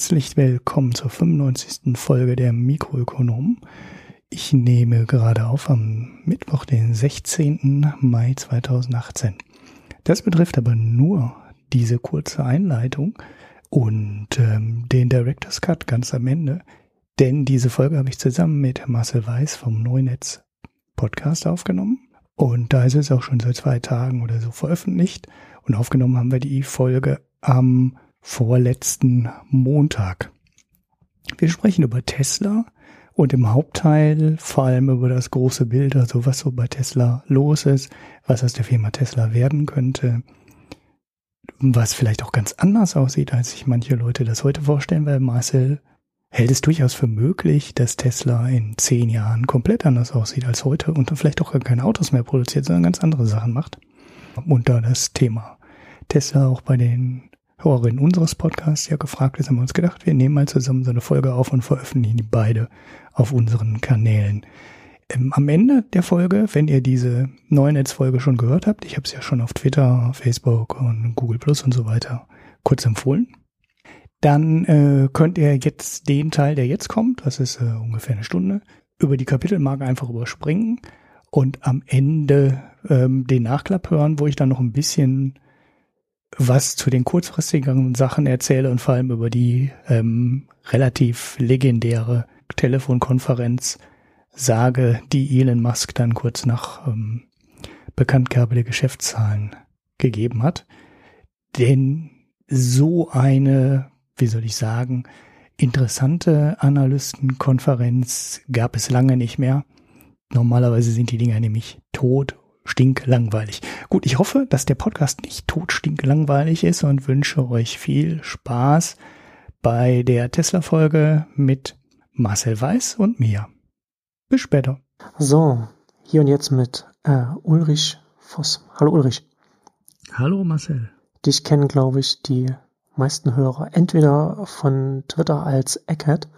Herzlich willkommen zur 95. Folge der Mikroökonomen. Ich nehme gerade auf am Mittwoch, den 16. Mai 2018. Das betrifft aber nur diese kurze Einleitung und ähm, den Director's Cut ganz am Ende, denn diese Folge habe ich zusammen mit Marcel Weiß vom Neunetz Podcast aufgenommen und da ist es auch schon seit zwei Tagen oder so veröffentlicht und aufgenommen haben wir die Folge am vorletzten Montag. Wir sprechen über Tesla und im Hauptteil vor allem über das große Bild, also was so bei Tesla los ist, was aus der Firma Tesla werden könnte, was vielleicht auch ganz anders aussieht, als sich manche Leute das heute vorstellen, weil Marcel hält es durchaus für möglich, dass Tesla in zehn Jahren komplett anders aussieht als heute und vielleicht auch keine Autos mehr produziert, sondern ganz andere Sachen macht. Und da das Thema Tesla auch bei den Hörerinnen unseres Podcasts ja gefragt ist, haben wir uns gedacht, wir nehmen mal zusammen so eine Folge auf und veröffentlichen die beide auf unseren Kanälen. Ähm, am Ende der Folge, wenn ihr diese neue Netzfolge schon gehört habt, ich habe es ja schon auf Twitter, Facebook und Google Plus und so weiter kurz empfohlen, dann äh, könnt ihr jetzt den Teil, der jetzt kommt, das ist äh, ungefähr eine Stunde, über die Kapitelmarke einfach überspringen und am Ende ähm, den Nachklapp hören, wo ich dann noch ein bisschen was zu den kurzfristigen Sachen erzähle und vor allem über die ähm, relativ legendäre Telefonkonferenz sage, die Elon Musk dann kurz nach ähm, Bekanntgabe der Geschäftszahlen gegeben hat. Denn so eine, wie soll ich sagen, interessante Analystenkonferenz gab es lange nicht mehr. Normalerweise sind die Dinger nämlich tot stinklangweilig. Gut, ich hoffe, dass der Podcast nicht tot stinklangweilig ist und wünsche euch viel Spaß bei der Tesla-Folge mit Marcel Weiß und mir. Bis später. So, hier und jetzt mit äh, Ulrich Voss. Hallo Ulrich. Hallo Marcel. Dich kennen, glaube ich, die meisten Hörer entweder von Twitter als Eckhead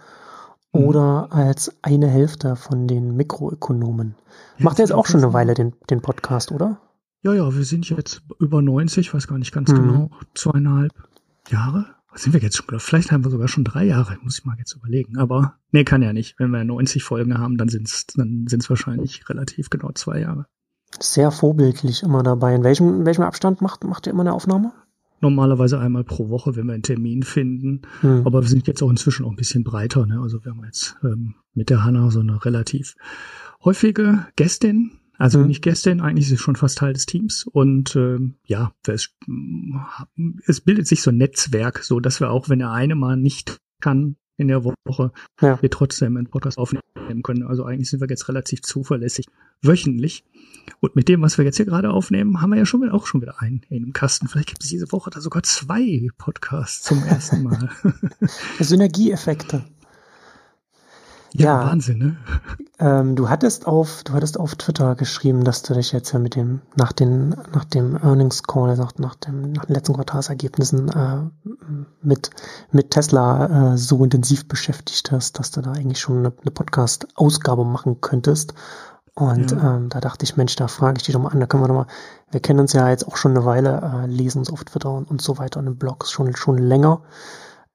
mhm. oder als eine Hälfte von den Mikroökonomen. Macht er jetzt auch schon eine Weile den, den Podcast, oder? Ja, ja, wir sind jetzt über 90, weiß gar nicht ganz mhm. genau, zweieinhalb Jahre. Was sind wir jetzt schon? Vielleicht haben wir sogar schon drei Jahre, muss ich mal jetzt überlegen. Aber nee, kann ja nicht. Wenn wir 90 Folgen haben, dann sind es dann sind's wahrscheinlich relativ genau zwei Jahre. Sehr vorbildlich immer dabei. In welchem, in welchem Abstand macht, macht ihr immer eine Aufnahme? Normalerweise einmal pro Woche, wenn wir einen Termin finden. Hm. Aber wir sind jetzt auch inzwischen auch ein bisschen breiter. Ne? Also wir haben jetzt ähm, mit der Hanna so eine relativ häufige Gästin, also mhm. nicht Gästin, eigentlich ist sie schon fast Teil des Teams. Und ähm, ja, es, es bildet sich so ein Netzwerk, so dass wir auch, wenn der eine mal nicht kann in der Woche, ja. wir trotzdem einen Podcast aufnehmen können. Also eigentlich sind wir jetzt relativ zuverlässig wöchentlich. Und mit dem, was wir jetzt hier gerade aufnehmen, haben wir ja schon auch schon wieder einen in dem Kasten. Vielleicht gibt es diese Woche da sogar zwei Podcasts zum ersten Mal. Synergieeffekte. Ja, ja, Wahnsinn, ne? Ähm, du hattest auf, du hattest auf Twitter geschrieben, dass du dich jetzt ja mit dem, nach den, nach dem Earnings Call, also nach dem, nach den letzten Quartalsergebnissen, äh, mit, mit Tesla, äh, so intensiv beschäftigt hast, dass du da eigentlich schon eine, eine Podcast-Ausgabe machen könntest. Und ja. ähm, da dachte ich, Mensch, da frage ich dich doch mal an, da können wir doch mal, wir kennen uns ja jetzt auch schon eine Weile, äh, lesen uns auf Twitter und, und so weiter und in Blogs schon, schon länger.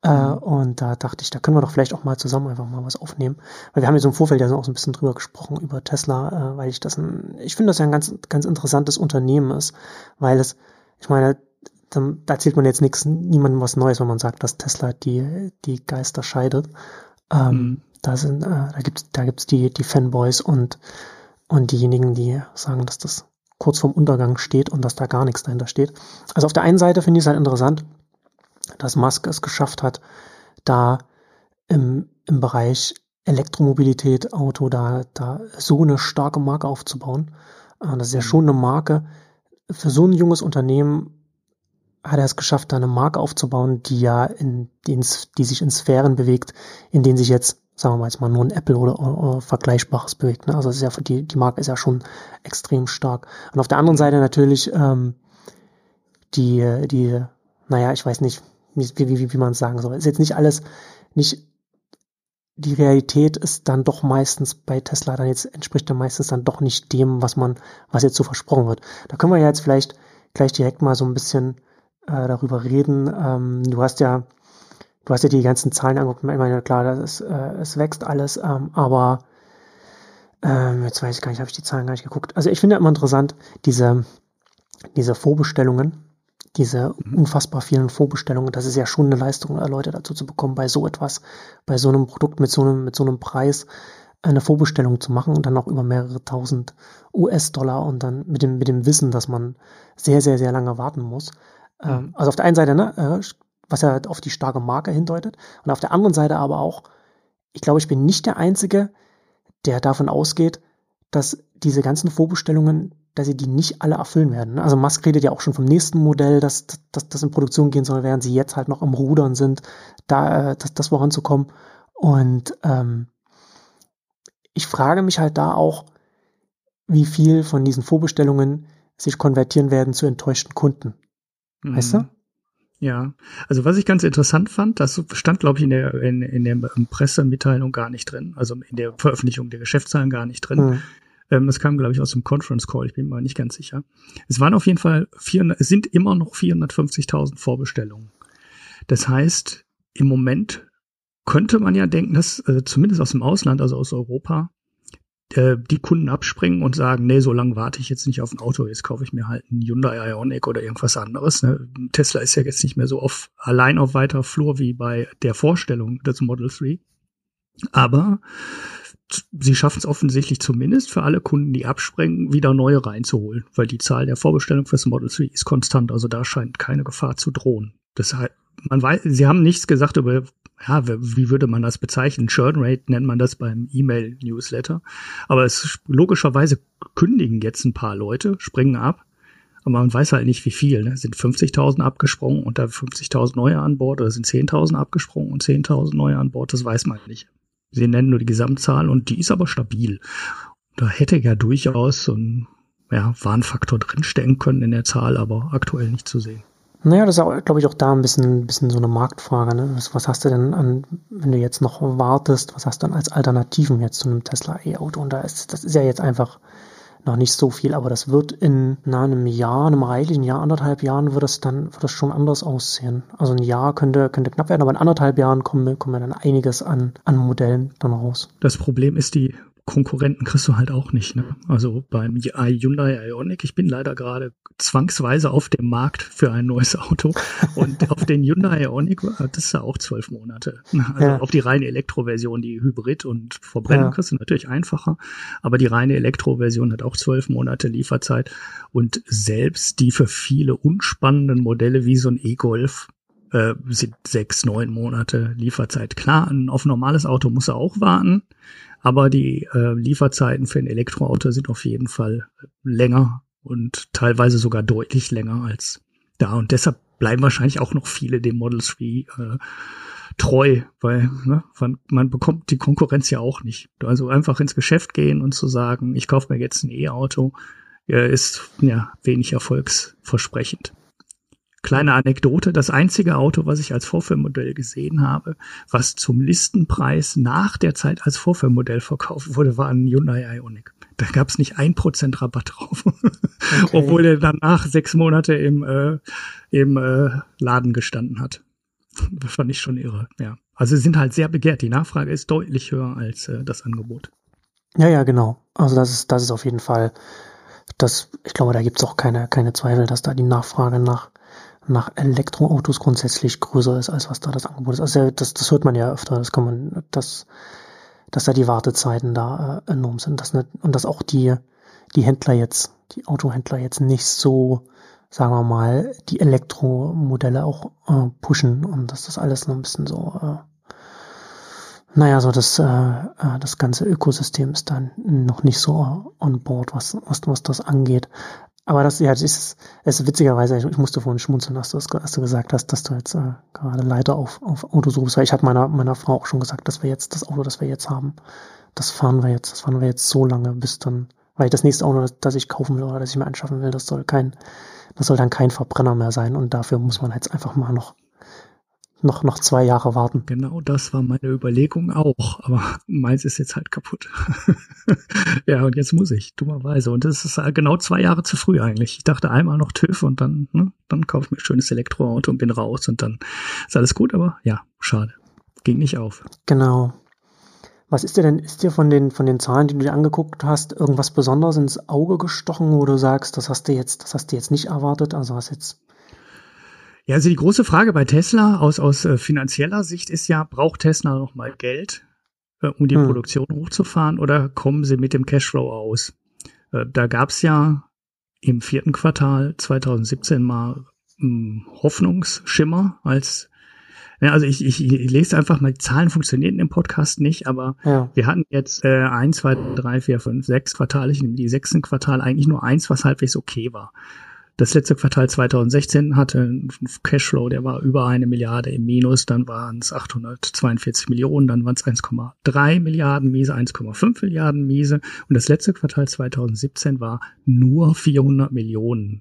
Äh, mhm. und da dachte ich, da können wir doch vielleicht auch mal zusammen einfach mal was aufnehmen. Weil wir haben ja so im Vorfeld ja auch so ein bisschen drüber gesprochen, über Tesla, äh, weil ich das ein, ich finde, das ja ein ganz, ganz interessantes Unternehmen ist, weil es, ich meine, da, da erzählt man jetzt nichts, niemandem was Neues, wenn man sagt, dass Tesla die, die Geister scheidet. Ähm, mhm. Da sind, äh, da gibt's, da gibt's die, die Fanboys und, und diejenigen, die sagen, dass das kurz vorm Untergang steht und dass da gar nichts dahinter steht. Also auf der einen Seite finde ich es halt interessant, dass Musk es geschafft hat, da im, im Bereich Elektromobilität, Auto, da, da so eine starke Marke aufzubauen. Äh, das ist ja mhm. schon eine Marke. Für so ein junges Unternehmen hat er es geschafft, da eine Marke aufzubauen, die ja in, die, die sich in Sphären bewegt, in denen sich jetzt, sagen wir mal jetzt mal nur ein Apple oder, oder Vergleichbares bewegt. Ne? Also ist ja die, die Marke ist ja schon extrem stark. Und auf der anderen Seite natürlich ähm, die, die, naja, ich weiß nicht, wie, wie, wie man es sagen soll. Ist jetzt nicht alles, nicht die Realität ist dann doch meistens bei Tesla dann jetzt entspricht dann meistens dann doch nicht dem, was man, was jetzt so versprochen wird. Da können wir ja jetzt vielleicht gleich direkt mal so ein bisschen äh, darüber reden. Ähm, du hast ja du hast ja die ganzen Zahlen angeguckt, ich meine, klar, das ist, äh, es wächst alles, ähm, aber ähm, jetzt weiß ich gar nicht, habe ich die Zahlen gar nicht geguckt. Also ich finde immer interessant, diese, diese Vorbestellungen, diese mhm. unfassbar vielen Vorbestellungen, das ist ja schon eine Leistung, Leute dazu zu bekommen, bei so etwas, bei so einem Produkt mit so einem, mit so einem Preis eine Vorbestellung zu machen und dann auch über mehrere tausend US-Dollar und dann mit dem, mit dem Wissen, dass man sehr, sehr, sehr lange warten muss. Ähm, mhm. Also auf der einen Seite, ne, äh, was ja auf die starke Marke hindeutet und auf der anderen Seite aber auch, ich glaube, ich bin nicht der Einzige, der davon ausgeht, dass diese ganzen Vorbestellungen, dass sie die nicht alle erfüllen werden. Ne? Also Musk redet ja auch schon vom nächsten Modell, dass das in Produktion gehen soll, während sie jetzt halt noch am Rudern sind, da äh, das, das voranzukommen. Und ähm, ich frage mich halt da auch, wie viel von diesen Vorbestellungen sich konvertieren werden zu enttäuschten Kunden. Weißt du? Mhm. Ja, also was ich ganz interessant fand, das stand, glaube ich, in der, in, in der Pressemitteilung gar nicht drin, also in der Veröffentlichung der Geschäftszahlen gar nicht drin. Mhm. Ähm, das kam, glaube ich, aus dem Conference Call, ich bin mir nicht ganz sicher. Es waren auf jeden Fall, 400, es sind immer noch 450.000 Vorbestellungen. Das heißt, im Moment könnte man ja denken, dass äh, zumindest aus dem Ausland, also aus Europa, äh, die Kunden abspringen und sagen, nee, so lange warte ich jetzt nicht auf ein Auto, jetzt kaufe ich mir halt einen Hyundai Ioniq oder irgendwas anderes. Ne? Tesla ist ja jetzt nicht mehr so auf, allein auf weiter Flur wie bei der Vorstellung des Model 3. Aber sie schaffen es offensichtlich zumindest für alle Kunden, die abspringen, wieder neue reinzuholen, weil die Zahl der Vorbestellungen fürs Model 3 ist konstant, also da scheint keine Gefahr zu drohen. Deshalb, man weiß, sie haben nichts gesagt über ja, wie würde man das bezeichnen? Churn Rate nennt man das beim E-Mail-Newsletter. Aber es logischerweise kündigen jetzt ein paar Leute, springen ab. Aber man weiß halt nicht, wie viel. Ne? Sind 50.000 abgesprungen und da 50.000 neue an Bord oder sind 10.000 abgesprungen und 10.000 neue an Bord? Das weiß man nicht. Sie nennen nur die Gesamtzahl und die ist aber stabil. Da hätte ja durchaus so ein ja, Warnfaktor drinstecken können in der Zahl, aber aktuell nicht zu sehen. Naja, das ist, glaube ich, auch da ein bisschen, bisschen so eine Marktfrage. Ne? Was, was, hast du denn an, wenn du jetzt noch wartest, was hast du dann als Alternativen jetzt zu einem Tesla E-Auto? Und da ist, das ist ja jetzt einfach noch nicht so viel, aber das wird in na, einem Jahr, einem reichlichen Jahr, anderthalb Jahren wird das dann, wird das schon anders aussehen. Also ein Jahr könnte, könnte knapp werden, aber in anderthalb Jahren kommen, kommen dann einiges an, an Modellen dann raus. Das Problem ist die Konkurrenten kriegst du halt auch nicht. Ne? Also beim Hyundai Ioniq, ich bin leider gerade zwangsweise auf dem Markt für ein neues Auto und auf den Hyundai Ioniq, das ist ja auch zwölf Monate. Also ja. auf die reine Elektroversion, die Hybrid und Verbrennung ja. kriegst du natürlich einfacher, aber die reine Elektroversion hat auch zwölf Monate Lieferzeit und selbst die für viele unspannenden Modelle wie so ein E-Golf äh, sind sechs, neun Monate Lieferzeit. Klar, auf normales Auto muss er auch warten, aber die äh, Lieferzeiten für ein Elektroauto sind auf jeden Fall länger und teilweise sogar deutlich länger als da. Und deshalb bleiben wahrscheinlich auch noch viele dem Model 3 äh, treu, weil ne, man, man bekommt die Konkurrenz ja auch nicht. Also einfach ins Geschäft gehen und zu sagen, ich kaufe mir jetzt ein E-Auto, äh, ist ja wenig erfolgsversprechend. Kleine Anekdote, das einzige Auto, was ich als Vorführmodell gesehen habe, was zum Listenpreis nach der Zeit als Vorführmodell verkauft wurde, war ein Hyundai Ioniq. Da gab es nicht ein Prozent Rabatt drauf, okay. obwohl er danach sechs Monate im, äh, im äh, Laden gestanden hat. Das fand ich schon irre, ja. Also sie sind halt sehr begehrt. Die Nachfrage ist deutlich höher als äh, das Angebot. Ja, ja, genau. Also das ist, das ist auf jeden Fall, das, ich glaube, da gibt es auch keine, keine Zweifel, dass da die Nachfrage nach nach Elektroautos grundsätzlich größer ist, als was da das Angebot ist. Also das, das hört man ja öfter, das kann man, dass, dass da die Wartezeiten da äh, enorm sind. Dass nicht, und dass auch die, die Händler jetzt, die Autohändler jetzt nicht so, sagen wir mal, die Elektromodelle auch äh, pushen und dass das alles noch ein bisschen so, äh, naja, so das, äh, äh das ganze Ökosystem ist dann noch nicht so on board, was, was, was das angeht. Aber das, ja, das ist, es ist witzigerweise, ich, ich musste vorhin schmunzeln, dass du, als du gesagt hast, dass du jetzt äh, gerade Leiter auf, auf Autos suchst, weil ich hatte meiner, meiner Frau auch schon gesagt, dass wir jetzt das Auto, das wir jetzt haben, das fahren wir jetzt, das fahren wir jetzt so lange, bis dann, weil das nächste Auto, das, das ich kaufen will oder das ich mir anschaffen will, das soll kein, das soll dann kein Verbrenner mehr sein und dafür muss man jetzt einfach mal noch noch, noch zwei Jahre warten. Genau das war meine Überlegung auch, aber meins ist jetzt halt kaputt. ja, und jetzt muss ich, dummerweise. Und das ist genau zwei Jahre zu früh eigentlich. Ich dachte einmal noch TÜV und dann, ne, dann kaufe ich mir ein schönes Elektroauto und bin raus und dann ist alles gut, aber ja, schade. Ging nicht auf. Genau. Was ist dir denn, ist dir von den, von den Zahlen, die du dir angeguckt hast, irgendwas Besonderes ins Auge gestochen, wo du sagst, das hast du jetzt, das hast du jetzt nicht erwartet, also was jetzt? Ja, also die große Frage bei Tesla aus, aus äh, finanzieller Sicht ist ja, braucht Tesla noch mal Geld, äh, um die hm. Produktion hochzufahren oder kommen sie mit dem Cashflow aus? Äh, da gab's ja im vierten Quartal 2017 mal hm, Hoffnungsschimmer als ja, also ich, ich, ich lese einfach mal, die Zahlen funktionieren im Podcast nicht, aber ja. wir hatten jetzt äh, ein, zwei, drei, vier, fünf, sechs Quartale, ich nehme die sechsten Quartal eigentlich nur eins, was halbwegs okay war. Das letzte Quartal 2016 hatte einen Cashflow, der war über eine Milliarde im Minus, dann waren es 842 Millionen, dann waren es 1,3 Milliarden Miese, 1,5 Milliarden Miese und das letzte Quartal 2017 war nur 400 Millionen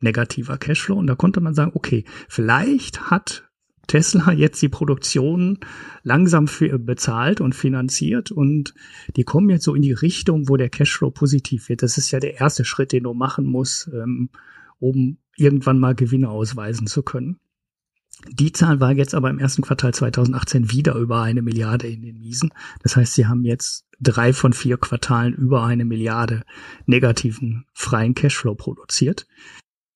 negativer Cashflow und da konnte man sagen, okay, vielleicht hat Tesla jetzt die Produktion langsam für bezahlt und finanziert und die kommen jetzt so in die Richtung, wo der Cashflow positiv wird. Das ist ja der erste Schritt, den du machen musst, ähm, um irgendwann mal Gewinne ausweisen zu können. Die Zahl war jetzt aber im ersten Quartal 2018 wieder über eine Milliarde in den Miesen. Das heißt, sie haben jetzt drei von vier Quartalen über eine Milliarde negativen freien Cashflow produziert.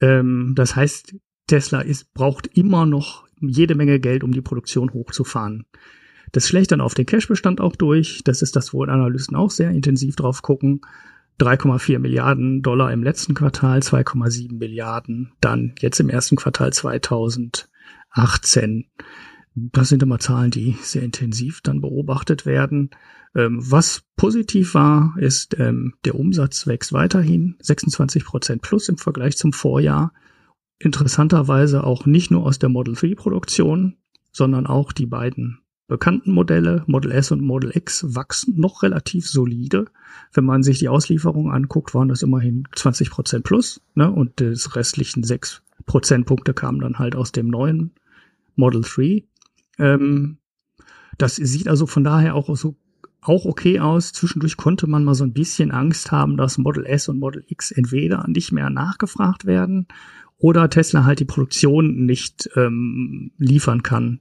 Ähm, das heißt, Tesla ist, braucht immer noch jede Menge Geld, um die Produktion hochzufahren. Das schlägt dann auf den Cash-Bestand auch durch. Das ist das, wo Analysten auch sehr intensiv drauf gucken. 3,4 Milliarden Dollar im letzten Quartal, 2,7 Milliarden dann jetzt im ersten Quartal 2018. Das sind immer Zahlen, die sehr intensiv dann beobachtet werden. Ähm, was positiv war, ist, ähm, der Umsatz wächst weiterhin 26 Prozent plus im Vergleich zum Vorjahr interessanterweise auch nicht nur aus der Model 3 Produktion, sondern auch die beiden bekannten Modelle, Model S und Model X, wachsen noch relativ solide. Wenn man sich die Auslieferung anguckt, waren das immerhin 20 Prozent plus, ne? Und des restlichen 6 Prozentpunkte kamen dann halt aus dem neuen Model 3. Ähm, das sieht also von daher auch so auch okay aus. Zwischendurch konnte man mal so ein bisschen Angst haben, dass Model S und Model X entweder nicht mehr nachgefragt werden oder Tesla halt die Produktion nicht ähm, liefern kann,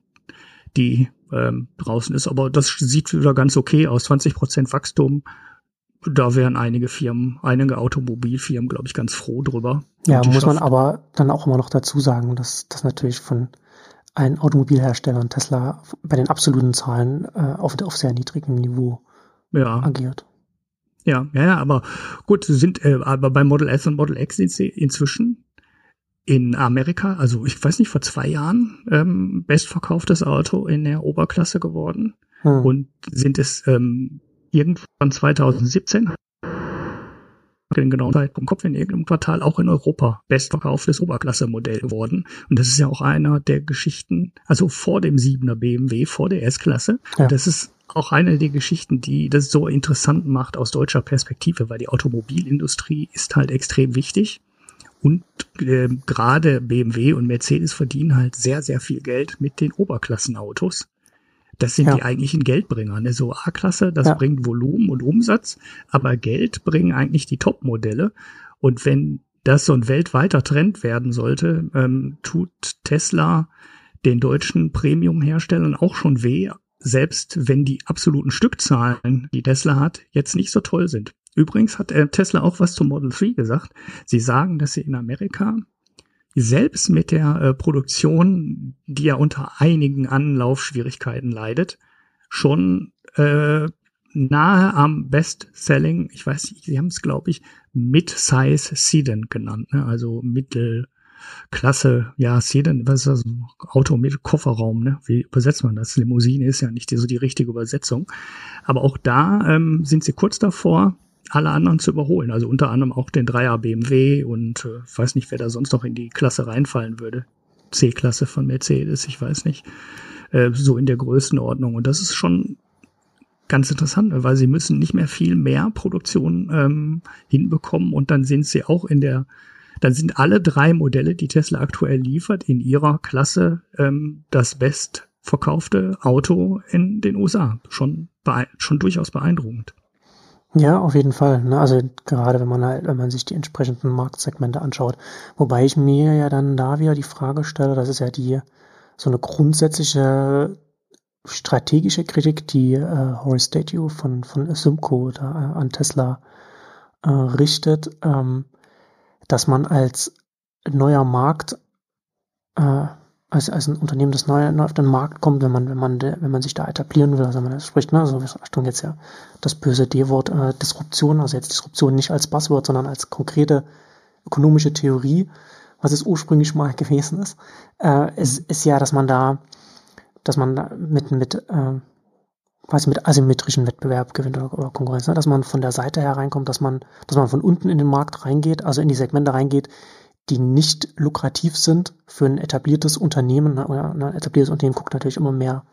die ähm, draußen ist. Aber das sieht wieder ganz okay aus. 20 Prozent Wachstum. Da wären einige Firmen, einige Automobilfirmen, glaube ich, ganz froh drüber. Ja, muss Schaft. man aber dann auch immer noch dazu sagen, dass das natürlich von allen Automobilherstellern Tesla bei den absoluten Zahlen äh, auf, auf sehr niedrigem Niveau ja. agiert. Ja, ja, ja, aber gut, sind äh, aber bei Model S und Model X sind sie inzwischen in Amerika, also ich weiß nicht, vor zwei Jahren ähm, bestverkauftes Auto in der Oberklasse geworden hm. und sind es ähm, irgendwann 2017 den genauen Zeitpunkt Kopf in irgendeinem Quartal auch in Europa bestverkauftes Oberklasse-Modell geworden. Und das ist ja auch einer der Geschichten, also vor dem 7er BMW, vor der S-Klasse. Ja. Das ist auch eine der Geschichten, die das so interessant macht aus deutscher Perspektive, weil die Automobilindustrie ist halt extrem wichtig. Und äh, gerade BMW und Mercedes verdienen halt sehr, sehr viel Geld mit den Oberklassenautos. Das sind ja. die eigentlichen Geldbringer. Ne? So A-Klasse, das ja. bringt Volumen und Umsatz, aber Geld bringen eigentlich die Top-Modelle. Und wenn das so ein weltweiter Trend werden sollte, ähm, tut Tesla den deutschen Premium-Herstellern auch schon weh, selbst wenn die absoluten Stückzahlen, die Tesla hat, jetzt nicht so toll sind. Übrigens hat Tesla auch was zum Model 3 gesagt. Sie sagen, dass sie in Amerika selbst mit der äh, Produktion, die ja unter einigen Anlaufschwierigkeiten leidet, schon äh, nahe am Best-Selling, ich weiß nicht, sie haben es, glaube ich, Mid-Size Sedan genannt, ne? also Mittelklasse, ja, Sedan, was ist das? Auto mit Kofferraum, ne? Wie übersetzt man das? Limousine ist ja nicht so die richtige Übersetzung. Aber auch da ähm, sind sie kurz davor, alle anderen zu überholen. Also unter anderem auch den Dreier BMW und äh, weiß nicht, wer da sonst noch in die Klasse reinfallen würde. C-Klasse von Mercedes, ich weiß nicht. Äh, so in der Größenordnung. Und das ist schon ganz interessant, weil sie müssen nicht mehr viel mehr Produktion ähm, hinbekommen und dann sind sie auch in der, dann sind alle drei Modelle, die Tesla aktuell liefert, in ihrer Klasse ähm, das bestverkaufte Auto in den USA. Schon, schon durchaus beeindruckend. Ja, auf jeden Fall. Ne? Also gerade wenn man halt, wenn man sich die entsprechenden Marktsegmente anschaut. Wobei ich mir ja dann da wieder die Frage stelle, das ist ja die so eine grundsätzliche strategische Kritik, die äh, Horace Statue von, von Symco da, äh, an Tesla äh, richtet, ähm, dass man als neuer Markt, äh, als, als ein Unternehmen, das neu, neu auf den Markt kommt, wenn man, wenn man, wenn man sich da etablieren will, also man spricht, ne, also Achtung jetzt ja das böse D-Wort äh, Disruption, also jetzt Disruption nicht als Buzzword, sondern als konkrete ökonomische Theorie, was es ursprünglich mal gewesen ist, äh, ist, ist ja, dass man da, dass man da mit, mit, äh, quasi mit asymmetrischen Wettbewerb gewinnt oder, oder Konkurrenz, ne? dass man von der Seite her reinkommt, dass man, dass man von unten in den Markt reingeht, also in die Segmente reingeht, die nicht lukrativ sind für ein etabliertes Unternehmen ne? oder ein etabliertes Unternehmen guckt natürlich immer mehr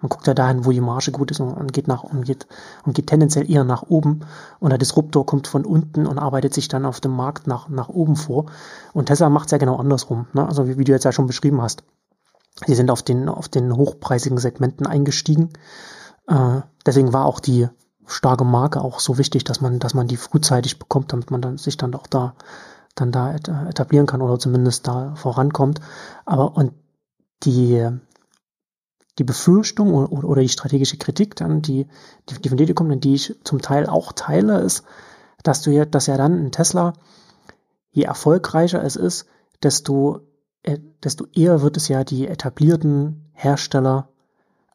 man guckt ja dahin, wo die Marge gut ist und, und geht nach und geht und geht tendenziell eher nach oben. Und der Disruptor kommt von unten und arbeitet sich dann auf dem Markt nach, nach oben vor. Und Tesla macht es ja genau andersrum. Ne? Also wie, wie, du jetzt ja schon beschrieben hast. Sie sind auf den, auf den hochpreisigen Segmenten eingestiegen. Äh, deswegen war auch die starke Marke auch so wichtig, dass man, dass man die frühzeitig bekommt, damit man dann sich dann auch da dann da etablieren kann oder zumindest da vorankommt. Aber und die die Befürchtung oder, oder die strategische Kritik dann, die, die, die von dir kommt die ich zum Teil auch teile, ist, dass du ja, dass ja dann ein Tesla, je erfolgreicher es ist, desto, äh, desto eher wird es ja die etablierten Hersteller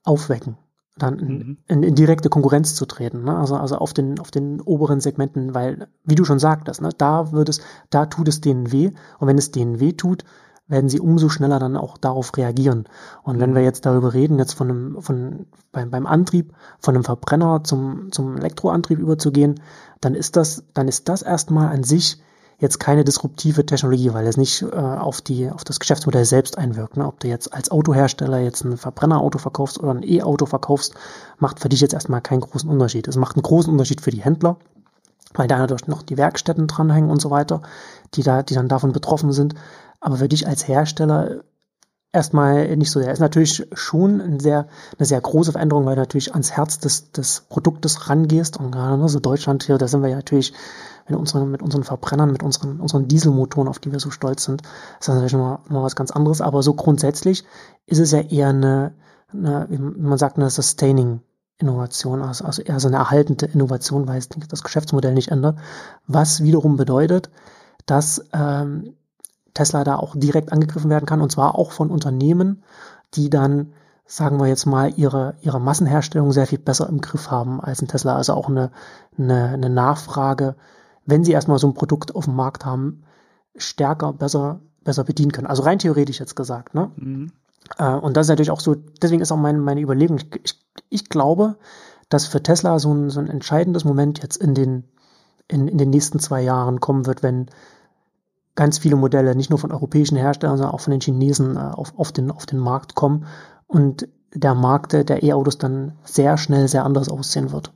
aufwecken, dann in, mhm. in, in direkte Konkurrenz zu treten, ne? also, also auf den, auf den oberen Segmenten, weil, wie du schon sagtest, ne, da wird es, da tut es denen weh und wenn es denen weh tut, werden sie umso schneller dann auch darauf reagieren. Und wenn mhm. wir jetzt darüber reden, jetzt von einem, von, beim, beim Antrieb, von einem Verbrenner zum, zum Elektroantrieb überzugehen, dann ist das, dann ist das erstmal an sich jetzt keine disruptive Technologie, weil es nicht äh, auf die auf das Geschäftsmodell selbst einwirkt. Ne? Ob du jetzt als Autohersteller jetzt ein Verbrennerauto verkaufst oder ein E-Auto verkaufst, macht für dich jetzt erstmal keinen großen Unterschied. Es macht einen großen Unterschied für die Händler, weil da natürlich noch die Werkstätten dranhängen und so weiter, die da die dann davon betroffen sind aber für dich als Hersteller erstmal nicht so sehr. Ist natürlich schon ein sehr, eine sehr große Veränderung, weil du natürlich ans Herz des, des Produktes rangehst. Und gerade ne, so Deutschland hier, da sind wir ja natürlich mit unseren, mit unseren Verbrennern, mit unseren, unseren Dieselmotoren, auf die wir so stolz sind, ist das natürlich nochmal, nochmal was ganz anderes. Aber so grundsätzlich ist es ja eher eine, eine wie man sagt, eine Sustaining Innovation, also, also eher so eine erhaltende Innovation, weil es das Geschäftsmodell nicht ändert. Was wiederum bedeutet, dass ähm, Tesla da auch direkt angegriffen werden kann und zwar auch von Unternehmen, die dann, sagen wir jetzt mal, ihre, ihre Massenherstellung sehr viel besser im Griff haben als ein Tesla. Also auch eine, eine, eine Nachfrage, wenn sie erstmal so ein Produkt auf dem Markt haben, stärker, besser, besser bedienen können. Also rein theoretisch jetzt gesagt. Ne? Mhm. Äh, und das ist natürlich auch so, deswegen ist auch meine, meine Überlegung, ich, ich, ich glaube, dass für Tesla so ein, so ein entscheidendes Moment jetzt in den, in, in den nächsten zwei Jahren kommen wird, wenn ganz viele Modelle, nicht nur von europäischen Herstellern, sondern auch von den Chinesen äh, auf, auf, den, auf den Markt kommen und der Markt der E-Autos dann sehr schnell sehr anders aussehen wird.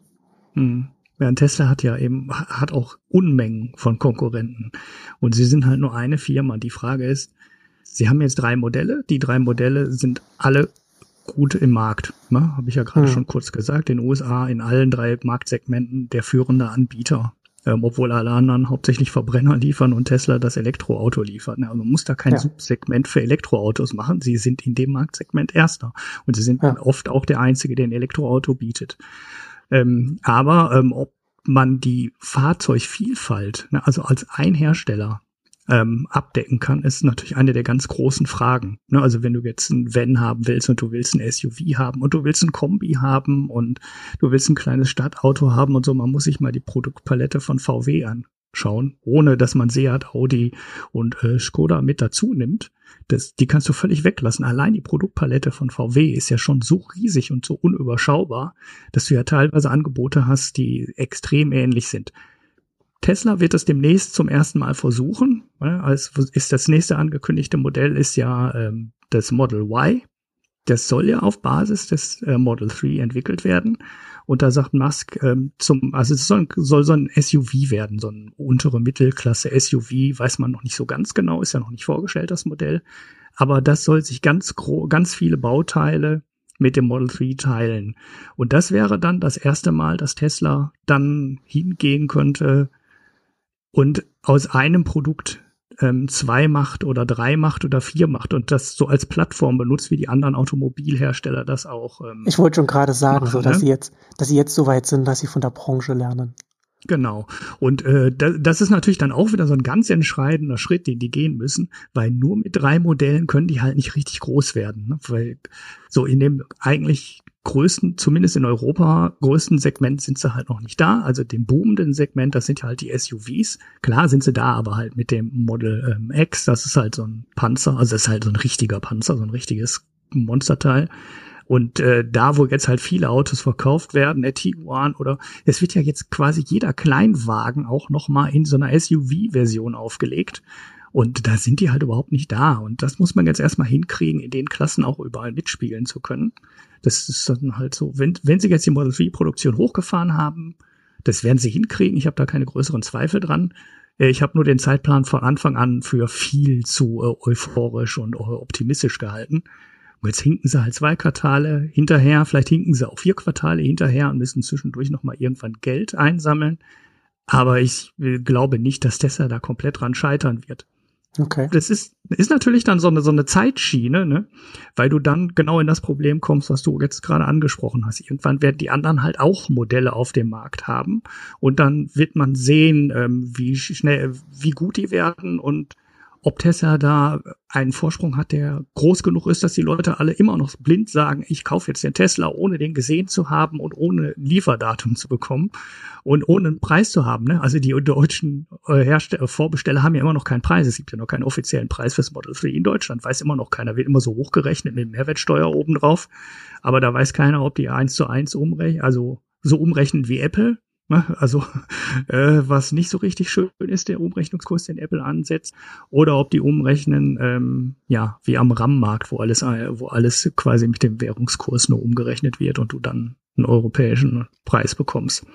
Hm. Ja, Tesla hat ja eben, hat auch Unmengen von Konkurrenten. Und sie sind halt nur eine Firma. Die Frage ist, sie haben jetzt drei Modelle. Die drei Modelle sind alle gut im Markt. Ne? Habe ich ja gerade hm. schon kurz gesagt. In den USA in allen drei Marktsegmenten der führende Anbieter ähm, obwohl alle anderen hauptsächlich Verbrenner liefern und Tesla das Elektroauto liefert. Also man muss da kein ja. Subsegment für Elektroautos machen. Sie sind in dem Marktsegment erster und sie sind ja. oft auch der einzige, der ein Elektroauto bietet. Ähm, aber ähm, ob man die Fahrzeugvielfalt, ne, also als ein Hersteller ähm, abdecken kann, ist natürlich eine der ganz großen Fragen. Ne? Also wenn du jetzt ein Van haben willst und du willst ein SUV haben und du willst ein Kombi haben und du willst ein kleines Stadtauto haben und so, man muss sich mal die Produktpalette von VW anschauen, ohne dass man Seat, Audi und äh, Skoda mit dazu nimmt. Das, die kannst du völlig weglassen. Allein die Produktpalette von VW ist ja schon so riesig und so unüberschaubar, dass du ja teilweise Angebote hast, die extrem ähnlich sind. Tesla wird es demnächst zum ersten Mal versuchen. Als ist das nächste angekündigte Modell ist ja ähm, das Model Y. Das soll ja auf Basis des äh, Model 3 entwickelt werden. Und da sagt Musk ähm, zum, also es soll, soll so ein SUV werden, so ein untere Mittelklasse SUV, weiß man noch nicht so ganz genau, ist ja noch nicht vorgestellt, das Modell. Aber das soll sich ganz gro ganz viele Bauteile mit dem Model 3 teilen. Und das wäre dann das erste Mal, dass Tesla dann hingehen könnte und aus einem Produkt ähm, zwei macht oder drei macht oder vier macht und das so als Plattform benutzt, wie die anderen Automobilhersteller das auch. Ähm, ich wollte schon gerade sagen, machen, so dass ne? sie jetzt, dass sie jetzt so weit sind, dass sie von der Branche lernen. Genau. Und äh, das, das ist natürlich dann auch wieder so ein ganz entscheidender Schritt, den die gehen müssen, weil nur mit drei Modellen können die halt nicht richtig groß werden. Ne? Weil so in dem eigentlich größten, zumindest in Europa, größten Segment sind sie halt noch nicht da. Also dem boomenden Segment, das sind halt die SUVs. Klar sind sie da, aber halt mit dem Model ähm, X, das ist halt so ein Panzer, also das ist halt so ein richtiger Panzer, so ein richtiges Monsterteil. Und äh, da, wo jetzt halt viele Autos verkauft werden, der Tiguan oder es wird ja jetzt quasi jeder Kleinwagen auch noch mal in so einer SUV-Version aufgelegt. Und da sind die halt überhaupt nicht da. Und das muss man jetzt erstmal hinkriegen, in den Klassen auch überall mitspielen zu können. Das ist dann halt so, wenn, wenn sie jetzt die Model 3 Produktion hochgefahren haben, das werden sie hinkriegen. Ich habe da keine größeren Zweifel dran. Äh, ich habe nur den Zeitplan von Anfang an für viel zu äh, euphorisch und optimistisch gehalten. Und jetzt hinken sie halt zwei Quartale hinterher, vielleicht hinken sie auch vier Quartale hinterher und müssen zwischendurch nochmal irgendwann Geld einsammeln. Aber ich glaube nicht, dass Tesla da komplett dran scheitern wird. Okay. Das ist, ist natürlich dann so eine, so eine Zeitschiene, ne? Weil du dann genau in das Problem kommst, was du jetzt gerade angesprochen hast. Irgendwann werden die anderen halt auch Modelle auf dem Markt haben. Und dann wird man sehen, ähm, wie schnell, wie gut die werden und ob Tesla da einen Vorsprung hat, der groß genug ist, dass die Leute alle immer noch blind sagen, ich kaufe jetzt den Tesla, ohne den gesehen zu haben und ohne Lieferdatum zu bekommen und ohne einen Preis zu haben. Ne? Also die deutschen äh, Hersteller, Vorbesteller haben ja immer noch keinen Preis. Es gibt ja noch keinen offiziellen Preis fürs Model 3 in Deutschland. Weiß immer noch keiner. Wird immer so hochgerechnet mit Mehrwertsteuer obendrauf. Aber da weiß keiner, ob die eins zu eins umrechnen, also so umrechnen wie Apple? Also äh, was nicht so richtig schön ist, der Umrechnungskurs, den Apple ansetzt, oder ob die umrechnen, ähm, ja, wie am RAM-Markt, wo alles, äh, wo alles quasi mit dem Währungskurs nur umgerechnet wird und du dann einen europäischen Preis bekommst.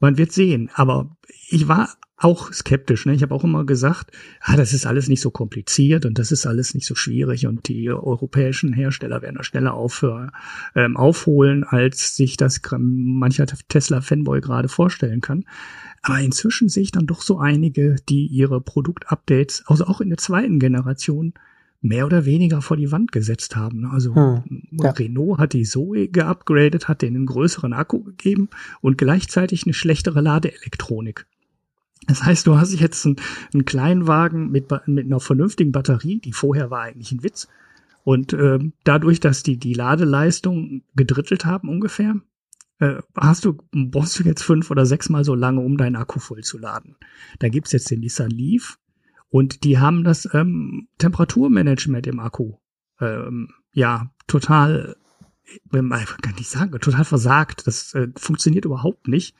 Man wird sehen, aber ich war auch skeptisch. Ne? Ich habe auch immer gesagt, ah, das ist alles nicht so kompliziert und das ist alles nicht so schwierig und die europäischen Hersteller werden da schneller aufhören, ähm, aufholen, als sich das mancher Tesla-Fanboy gerade vorstellen kann. Aber inzwischen sehe ich dann doch so einige, die ihre Produktupdates, also auch in der zweiten Generation, mehr oder weniger vor die Wand gesetzt haben. Also hm, ja. Renault hat die Zoe geupgradet, hat denen einen größeren Akku gegeben und gleichzeitig eine schlechtere Ladeelektronik. Das heißt, du hast jetzt einen, einen kleinen Wagen mit, mit einer vernünftigen Batterie, die vorher war eigentlich ein Witz. Und äh, dadurch, dass die die Ladeleistung gedrittelt haben ungefähr, äh, hast du, brauchst du jetzt fünf oder sechs Mal so lange, um deinen Akku voll zu laden. Da gibt's jetzt den Nissan Leaf und die haben das ähm, Temperaturmanagement im Akku ähm, ja total, äh, kann ich sagen, total versagt. Das äh, funktioniert überhaupt nicht.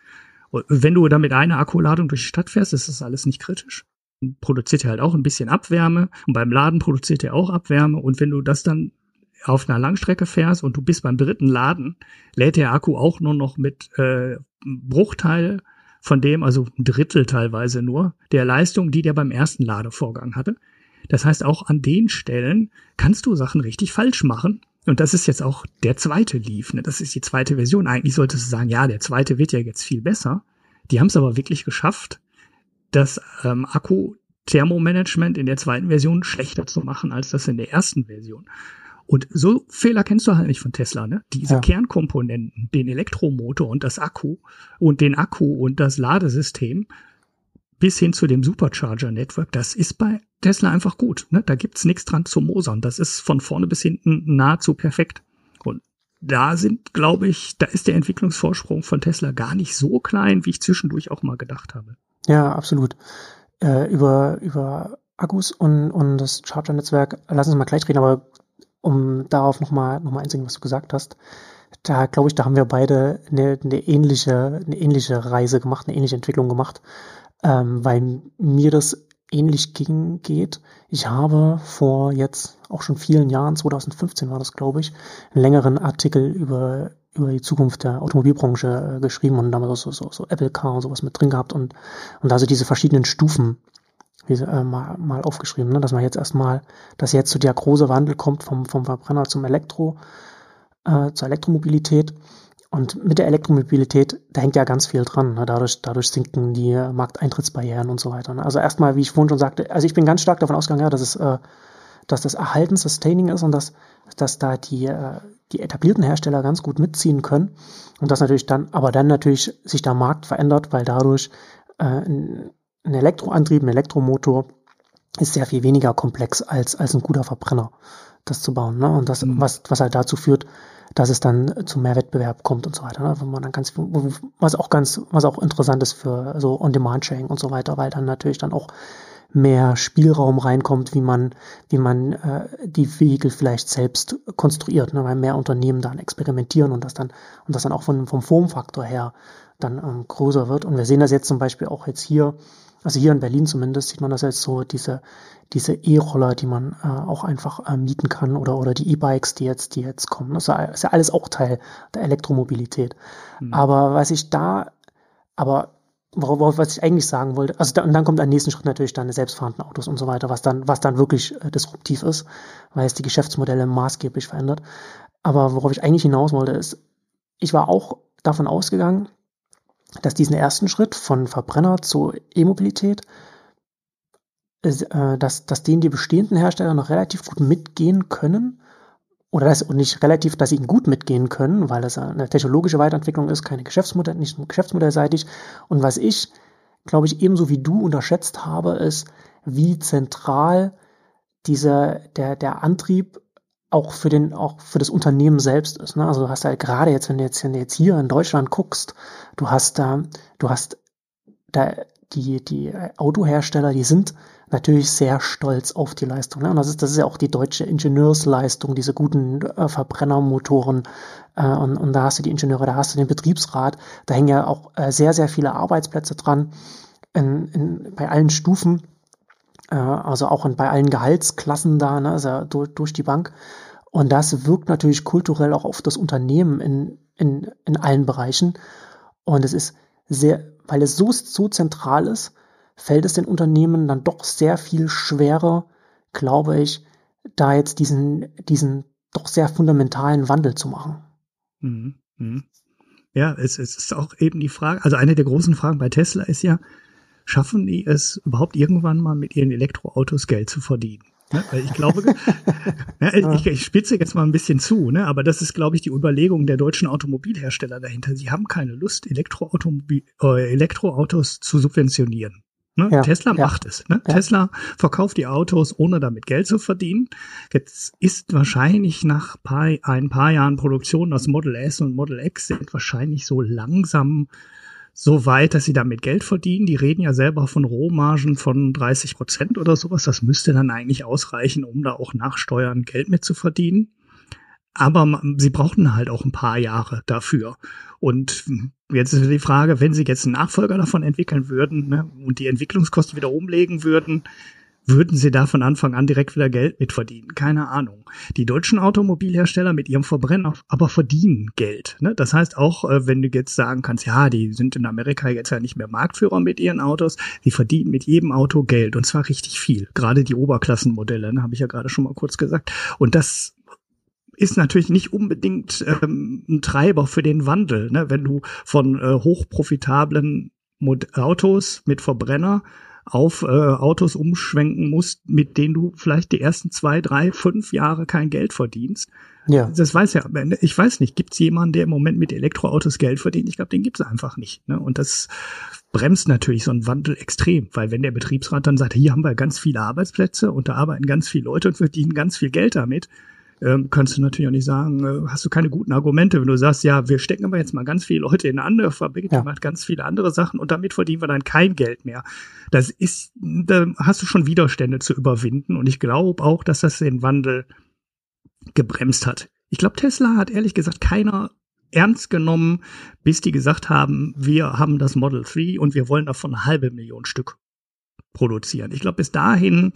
Wenn du da mit einer Akkuladung durch die Stadt fährst, ist das alles nicht kritisch. Produziert er halt auch ein bisschen Abwärme und beim Laden produziert er auch Abwärme und wenn du das dann auf einer Langstrecke fährst und du bist beim dritten Laden, lädt der Akku auch nur noch mit äh, Bruchteil von dem, also ein Drittel teilweise nur, der Leistung, die der beim ersten Ladevorgang hatte. Das heißt, auch an den Stellen kannst du Sachen richtig falsch machen und das ist jetzt auch der zweite Leaf, ne? Das ist die zweite Version. Eigentlich solltest du sagen, ja, der zweite wird ja jetzt viel besser. Die haben es aber wirklich geschafft, das ähm, Akku-Thermomanagement in der zweiten Version schlechter zu machen als das in der ersten Version. Und so Fehler kennst du halt nicht von Tesla, ne? Diese ja. Kernkomponenten, den Elektromotor und das Akku und den Akku und das Ladesystem bis hin zu dem Supercharger-Network, das ist bei Tesla einfach gut. Ne? Da gibt's nichts dran zu mosern. Das ist von vorne bis hinten nahezu perfekt. Und da sind, glaube ich, da ist der Entwicklungsvorsprung von Tesla gar nicht so klein, wie ich zwischendurch auch mal gedacht habe. Ja, absolut. Äh, über, über Akkus und, und das Charger-Netzwerk, lass uns mal gleich reden, aber um darauf nochmal noch mal einzugehen, was du gesagt hast, da glaube ich, da haben wir beide eine, eine, ähnliche, eine ähnliche Reise gemacht, eine ähnliche Entwicklung gemacht ähm, weil mir das ähnlich ging, geht. Ich habe vor jetzt auch schon vielen Jahren, 2015 war das, glaube ich, einen längeren Artikel über über die Zukunft der Automobilbranche äh, geschrieben und damals so, so, so Apple Car und sowas mit drin gehabt und, und also diese verschiedenen Stufen diese, äh, mal, mal aufgeschrieben, ne? dass man jetzt erstmal, dass jetzt so der große Wandel kommt vom, vom Verbrenner zum Elektro, äh, zur Elektromobilität und mit der Elektromobilität, da hängt ja ganz viel dran. Ne? Dadurch, dadurch sinken die Markteintrittsbarrieren und so weiter. Ne? Also erstmal, wie ich vorhin schon sagte, also ich bin ganz stark davon ausgegangen, ja, dass es, äh, dass das Erhalten sustaining ist und dass, dass da die, äh, die etablierten Hersteller ganz gut mitziehen können. Und dass natürlich dann, aber dann natürlich sich der Markt verändert, weil dadurch äh, ein, ein Elektroantrieb, ein Elektromotor ist sehr viel weniger komplex als, als ein guter Verbrenner, das zu bauen. Ne? Und das, mhm. was, was halt dazu führt, dass es dann zu mehr Wettbewerb kommt und so weiter. Ne? Man dann ganz, was auch ganz, was auch interessant ist für so On-Demand-Sharing und so weiter, weil dann natürlich dann auch mehr Spielraum reinkommt, wie man, wie man äh, die Vehikel vielleicht selbst konstruiert, ne? weil mehr Unternehmen dann experimentieren und das dann und das dann auch von, vom Formfaktor her dann ähm, größer wird. Und wir sehen das jetzt zum Beispiel auch jetzt hier also hier in Berlin zumindest sieht man das jetzt so, diese, diese E-Roller, die man äh, auch einfach äh, mieten kann oder, oder die E-Bikes, die jetzt, die jetzt kommen. Das ist ja alles auch Teil der Elektromobilität. Mhm. Aber was ich da, aber worauf, was ich eigentlich sagen wollte, also da, und dann kommt ein nächsten Schritt natürlich dann selbstfahrende Autos und so weiter, was dann, was dann wirklich äh, disruptiv ist, weil es die Geschäftsmodelle maßgeblich verändert. Aber worauf ich eigentlich hinaus wollte, ist, ich war auch davon ausgegangen, dass diesen ersten Schritt von Verbrenner zu E-Mobilität, äh, dass, dass den die bestehenden Hersteller noch relativ gut mitgehen können. Oder das, und nicht relativ, dass sie ihn gut mitgehen können, weil das eine technologische Weiterentwicklung ist, keine Geschäftsmodell, nicht geschäftsmodellseitig. Und was ich, glaube ich, ebenso wie du unterschätzt habe, ist, wie zentral dieser, der, der Antrieb auch für den, auch für das Unternehmen selbst ist. Ne? Also du hast halt gerade jetzt, wenn du jetzt, wenn du jetzt hier in Deutschland guckst, du hast da, du hast da die, die Autohersteller, die sind natürlich sehr stolz auf die Leistung. Ne? Und das ist, das ist ja auch die deutsche Ingenieursleistung, diese guten äh, Verbrennermotoren. Äh, und, und da hast du die Ingenieure, da hast du den Betriebsrat, da hängen ja auch äh, sehr, sehr viele Arbeitsplätze dran in, in, bei allen Stufen äh, also auch bei allen Gehaltsklassen da, ne, also durch, durch die Bank. Und das wirkt natürlich kulturell auch auf das Unternehmen in, in, in allen Bereichen. Und es ist sehr, weil es so, so zentral ist, fällt es den Unternehmen dann doch sehr viel schwerer, glaube ich, da jetzt diesen, diesen doch sehr fundamentalen Wandel zu machen. Mhm. Mhm. Ja, es, es ist auch eben die Frage, also eine der großen Fragen bei Tesla ist ja, schaffen die es überhaupt irgendwann mal mit ihren Elektroautos Geld zu verdienen? Ne? Weil ich glaube, ja, ich, ich spitze jetzt mal ein bisschen zu, ne? aber das ist, glaube ich, die Überlegung der deutschen Automobilhersteller dahinter. Sie haben keine Lust, Elektroautomobil, äh, Elektroautos zu subventionieren. Ne? Ja, Tesla ja. macht es. Ne? Ja. Tesla verkauft die Autos, ohne damit Geld zu verdienen. Jetzt ist wahrscheinlich nach ein paar Jahren Produktion das Model S und Model X sind wahrscheinlich so langsam so weit, dass sie damit Geld verdienen. Die reden ja selber von Rohmargen von 30 Prozent oder sowas. Das müsste dann eigentlich ausreichen, um da auch nach Steuern Geld mit zu verdienen. Aber sie brauchten halt auch ein paar Jahre dafür. Und jetzt ist die Frage, wenn sie jetzt einen Nachfolger davon entwickeln würden ne, und die Entwicklungskosten wieder umlegen würden, würden sie da von Anfang an direkt wieder Geld mitverdienen? Keine Ahnung. Die deutschen Automobilhersteller mit ihrem Verbrenner aber verdienen Geld. Ne? Das heißt auch, äh, wenn du jetzt sagen kannst, ja, die sind in Amerika jetzt ja nicht mehr Marktführer mit ihren Autos, die verdienen mit jedem Auto Geld und zwar richtig viel. Gerade die Oberklassenmodelle, ne, habe ich ja gerade schon mal kurz gesagt. Und das ist natürlich nicht unbedingt ähm, ein Treiber für den Wandel, ne? wenn du von äh, hochprofitablen Mod Autos mit Verbrenner auf äh, Autos umschwenken musst, mit denen du vielleicht die ersten zwei, drei, fünf Jahre kein Geld verdienst. Ja. Das weiß ja, ich weiß nicht, gibt es jemanden, der im Moment mit Elektroautos Geld verdient? Ich glaube, den gibt es einfach nicht. Ne? Und das bremst natürlich so einen Wandel extrem, weil wenn der Betriebsrat dann sagt, hier haben wir ganz viele Arbeitsplätze und da arbeiten ganz viele Leute und verdienen ganz viel Geld damit, ähm, kannst du natürlich auch nicht sagen, äh, hast du keine guten Argumente, wenn du sagst, ja, wir stecken aber jetzt mal ganz viele Leute in eine andere Fabrik, die macht ganz viele andere Sachen und damit verdienen wir dann kein Geld mehr. Das ist, da hast du schon Widerstände zu überwinden und ich glaube auch, dass das den Wandel gebremst hat. Ich glaube, Tesla hat ehrlich gesagt keiner ernst genommen, bis die gesagt haben, wir haben das Model 3 und wir wollen davon eine halbe Million Stück produzieren. Ich glaube, bis dahin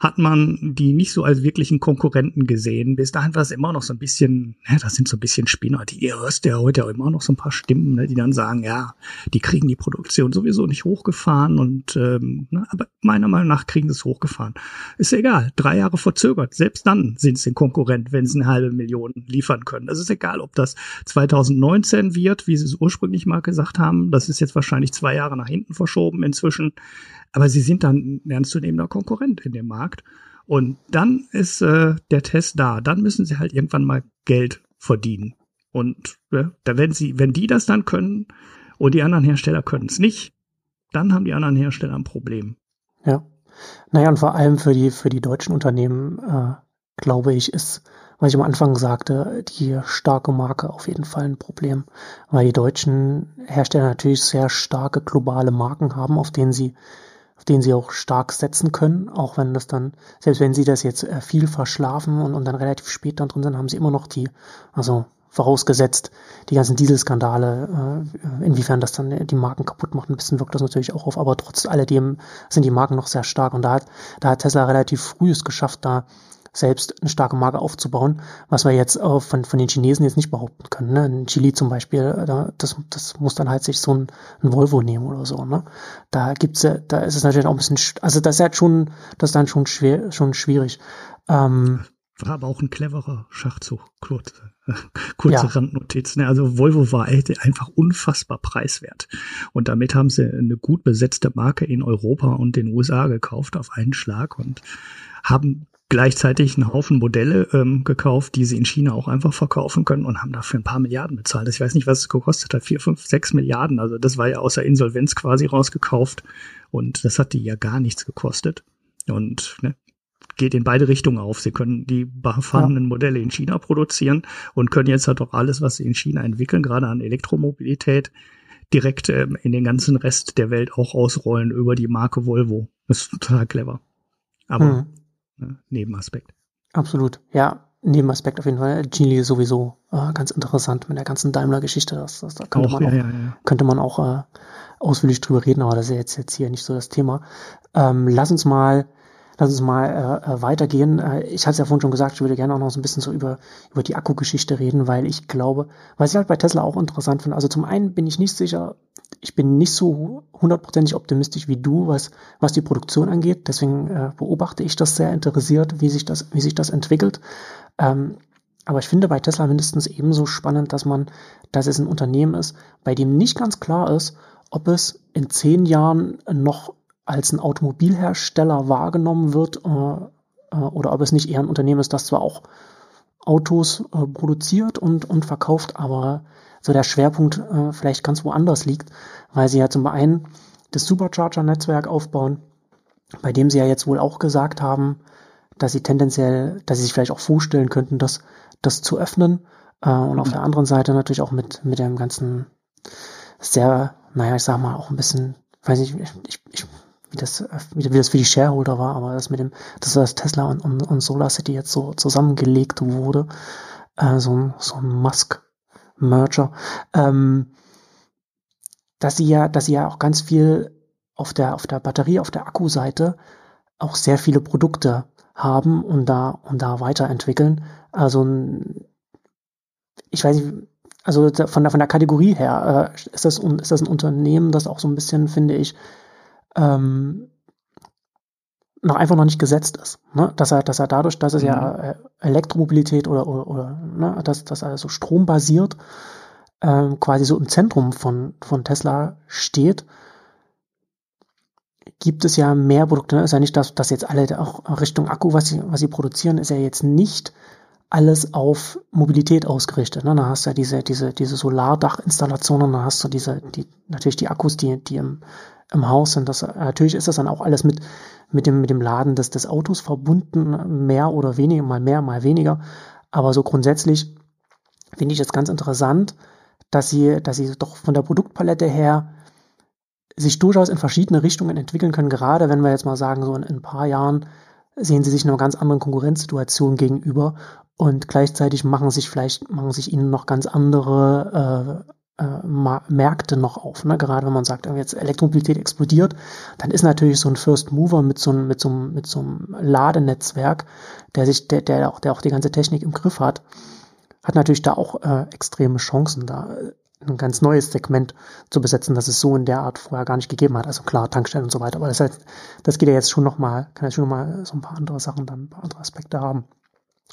hat man die nicht so als wirklichen Konkurrenten gesehen. Bis dahin war es immer noch so ein bisschen, ja, das sind so ein bisschen Spinner, die ihr hörst ja heute auch immer noch so ein paar Stimmen, ne, die dann sagen, ja, die kriegen die Produktion sowieso nicht hochgefahren und ähm, ne, aber meiner Meinung nach kriegen sie es hochgefahren. Ist egal, drei Jahre verzögert. Selbst dann sind sie ein Konkurrent, wenn sie eine halbe Million liefern können. Das ist egal, ob das 2019 wird, wie sie es ursprünglich mal gesagt haben. Das ist jetzt wahrscheinlich zwei Jahre nach hinten verschoben inzwischen. Aber sie sind dann ein ernstzunehmender Konkurrent in dem Markt. Und dann ist äh, der Test da. Dann müssen sie halt irgendwann mal Geld verdienen. Und äh, da wenn sie, wenn die das dann können und die anderen Hersteller können es nicht, dann haben die anderen Hersteller ein Problem. Ja. Naja, und vor allem für die, für die deutschen Unternehmen, äh, glaube ich, ist, was ich am Anfang sagte, die starke Marke auf jeden Fall ein Problem. Weil die deutschen Hersteller natürlich sehr starke globale Marken haben, auf denen sie den sie auch stark setzen können, auch wenn das dann, selbst wenn sie das jetzt äh, viel verschlafen und, und dann relativ spät dann drin sind, haben sie immer noch die, also vorausgesetzt, die ganzen Dieselskandale, äh, inwiefern das dann die Marken kaputt macht, ein bisschen wirkt das natürlich auch auf, aber trotz alledem sind die Marken noch sehr stark und da hat, da hat Tesla relativ früh es geschafft, da selbst eine starke Marke aufzubauen, was wir jetzt äh, von, von den Chinesen jetzt nicht behaupten können. Ne? In Chile zum Beispiel, äh, da, das, das muss dann halt sich so ein, ein Volvo nehmen oder so. Ne? Da gibt's ja, da ist es natürlich auch ein bisschen, also das ist halt schon, das ist dann schon schwer, schon schwierig. Ähm, war aber auch ein cleverer Schachzug. Kurze, kurze ja. Randnotiz. Also Volvo war einfach unfassbar preiswert. Und damit haben sie eine gut besetzte Marke in Europa und den USA gekauft auf einen Schlag und haben gleichzeitig einen Haufen Modelle ähm, gekauft, die sie in China auch einfach verkaufen können und haben dafür ein paar Milliarden bezahlt. Ich weiß nicht, was es gekostet hat. Vier, fünf, sechs Milliarden. Also das war ja außer Insolvenz quasi rausgekauft. Und das hat die ja gar nichts gekostet. Und ne, geht in beide Richtungen auf. Sie können die vorhandenen ja. Modelle in China produzieren und können jetzt halt auch alles, was sie in China entwickeln, gerade an Elektromobilität, direkt ähm, in den ganzen Rest der Welt auch ausrollen über die Marke Volvo. Das ist total clever. Aber hm ne, Nebenaspekt. Absolut, ja. Nebenaspekt auf jeden Fall. Geely ist sowieso äh, ganz interessant mit der ganzen Daimler-Geschichte. Das, das, da könnte auch, man auch, ja, ja. könnte man auch äh, ausführlich drüber reden, aber das ist ja jetzt, jetzt hier nicht so das Thema. Ähm, lass uns mal Lass uns mal äh, äh, weitergehen. Äh, ich hatte es ja vorhin schon gesagt, ich würde gerne auch noch so ein bisschen so über, über die Akkugeschichte reden, weil ich glaube, was ich halt bei Tesla auch interessant finde, also zum einen bin ich nicht sicher, ich bin nicht so hundertprozentig optimistisch wie du, was, was die Produktion angeht. Deswegen äh, beobachte ich das sehr interessiert, wie sich das, wie sich das entwickelt. Ähm, aber ich finde bei Tesla mindestens ebenso spannend, dass man, dass es ein Unternehmen ist, bei dem nicht ganz klar ist, ob es in zehn Jahren noch als ein Automobilhersteller wahrgenommen wird äh, äh, oder ob es nicht eher ein Unternehmen ist, das zwar auch Autos äh, produziert und, und verkauft, aber so der Schwerpunkt äh, vielleicht ganz woanders liegt, weil sie ja zum einen das Supercharger-Netzwerk aufbauen, bei dem sie ja jetzt wohl auch gesagt haben, dass sie tendenziell, dass sie sich vielleicht auch vorstellen könnten, das, das zu öffnen. Äh, und auf der anderen Seite natürlich auch mit, mit dem ganzen sehr, naja, ich sag mal, auch ein bisschen, weiß ich, ich, ich wie das, wie, das für die Shareholder war, aber das mit dem, dass das Tesla und, und, und Solar City jetzt so zusammengelegt wurde, äh, so ein, so ein Musk-Merger, ähm, dass sie ja, dass sie ja auch ganz viel auf der, auf der Batterie, auf der Akkuseite auch sehr viele Produkte haben und da, und da weiterentwickeln. Also, ich weiß nicht, also von der, von der Kategorie her äh, ist, das, ist das ein Unternehmen, das auch so ein bisschen, finde ich, ähm, noch einfach noch nicht gesetzt ist. Ne? Dass er, dass er dadurch, dass es mhm. ja äh, Elektromobilität oder, oder, oder ne? dass, dass er so strombasiert ähm, quasi so im Zentrum von, von Tesla steht, gibt es ja mehr Produkte. Ne? Ist ja nicht, dass, dass jetzt alle auch Richtung Akku, was sie, was sie produzieren, ist ja jetzt nicht alles auf Mobilität ausgerichtet. Ne? Da hast du ja diese, diese, diese Solardachinstallationen, da hast du diese, die, natürlich die Akkus, die, die im, im Haus sind. Das, natürlich ist das dann auch alles mit, mit, dem, mit dem Laden des, des Autos verbunden, mehr oder weniger, mal mehr, mal weniger. Aber so grundsätzlich finde ich es ganz interessant, dass sie, dass sie doch von der Produktpalette her sich durchaus in verschiedene Richtungen entwickeln können, gerade wenn wir jetzt mal sagen, so in, in ein paar Jahren sehen sie sich in einer ganz anderen Konkurrenzsituation gegenüber und gleichzeitig machen sich vielleicht, machen sich ihnen noch ganz andere äh, Märkte noch auf. Ne? Gerade wenn man sagt, jetzt Elektromobilität explodiert, dann ist natürlich so ein First Mover mit so einem, mit so einem, mit so einem Ladenetzwerk, der sich, der, der auch, der auch die ganze Technik im Griff hat, hat natürlich da auch äh, extreme Chancen, da äh, ein ganz neues Segment zu besetzen, das es so in der Art vorher gar nicht gegeben hat. Also klar, Tankstellen und so weiter. Aber das, heißt, das geht ja jetzt schon nochmal, kann jetzt schon nochmal so ein paar andere Sachen, dann ein paar andere Aspekte haben.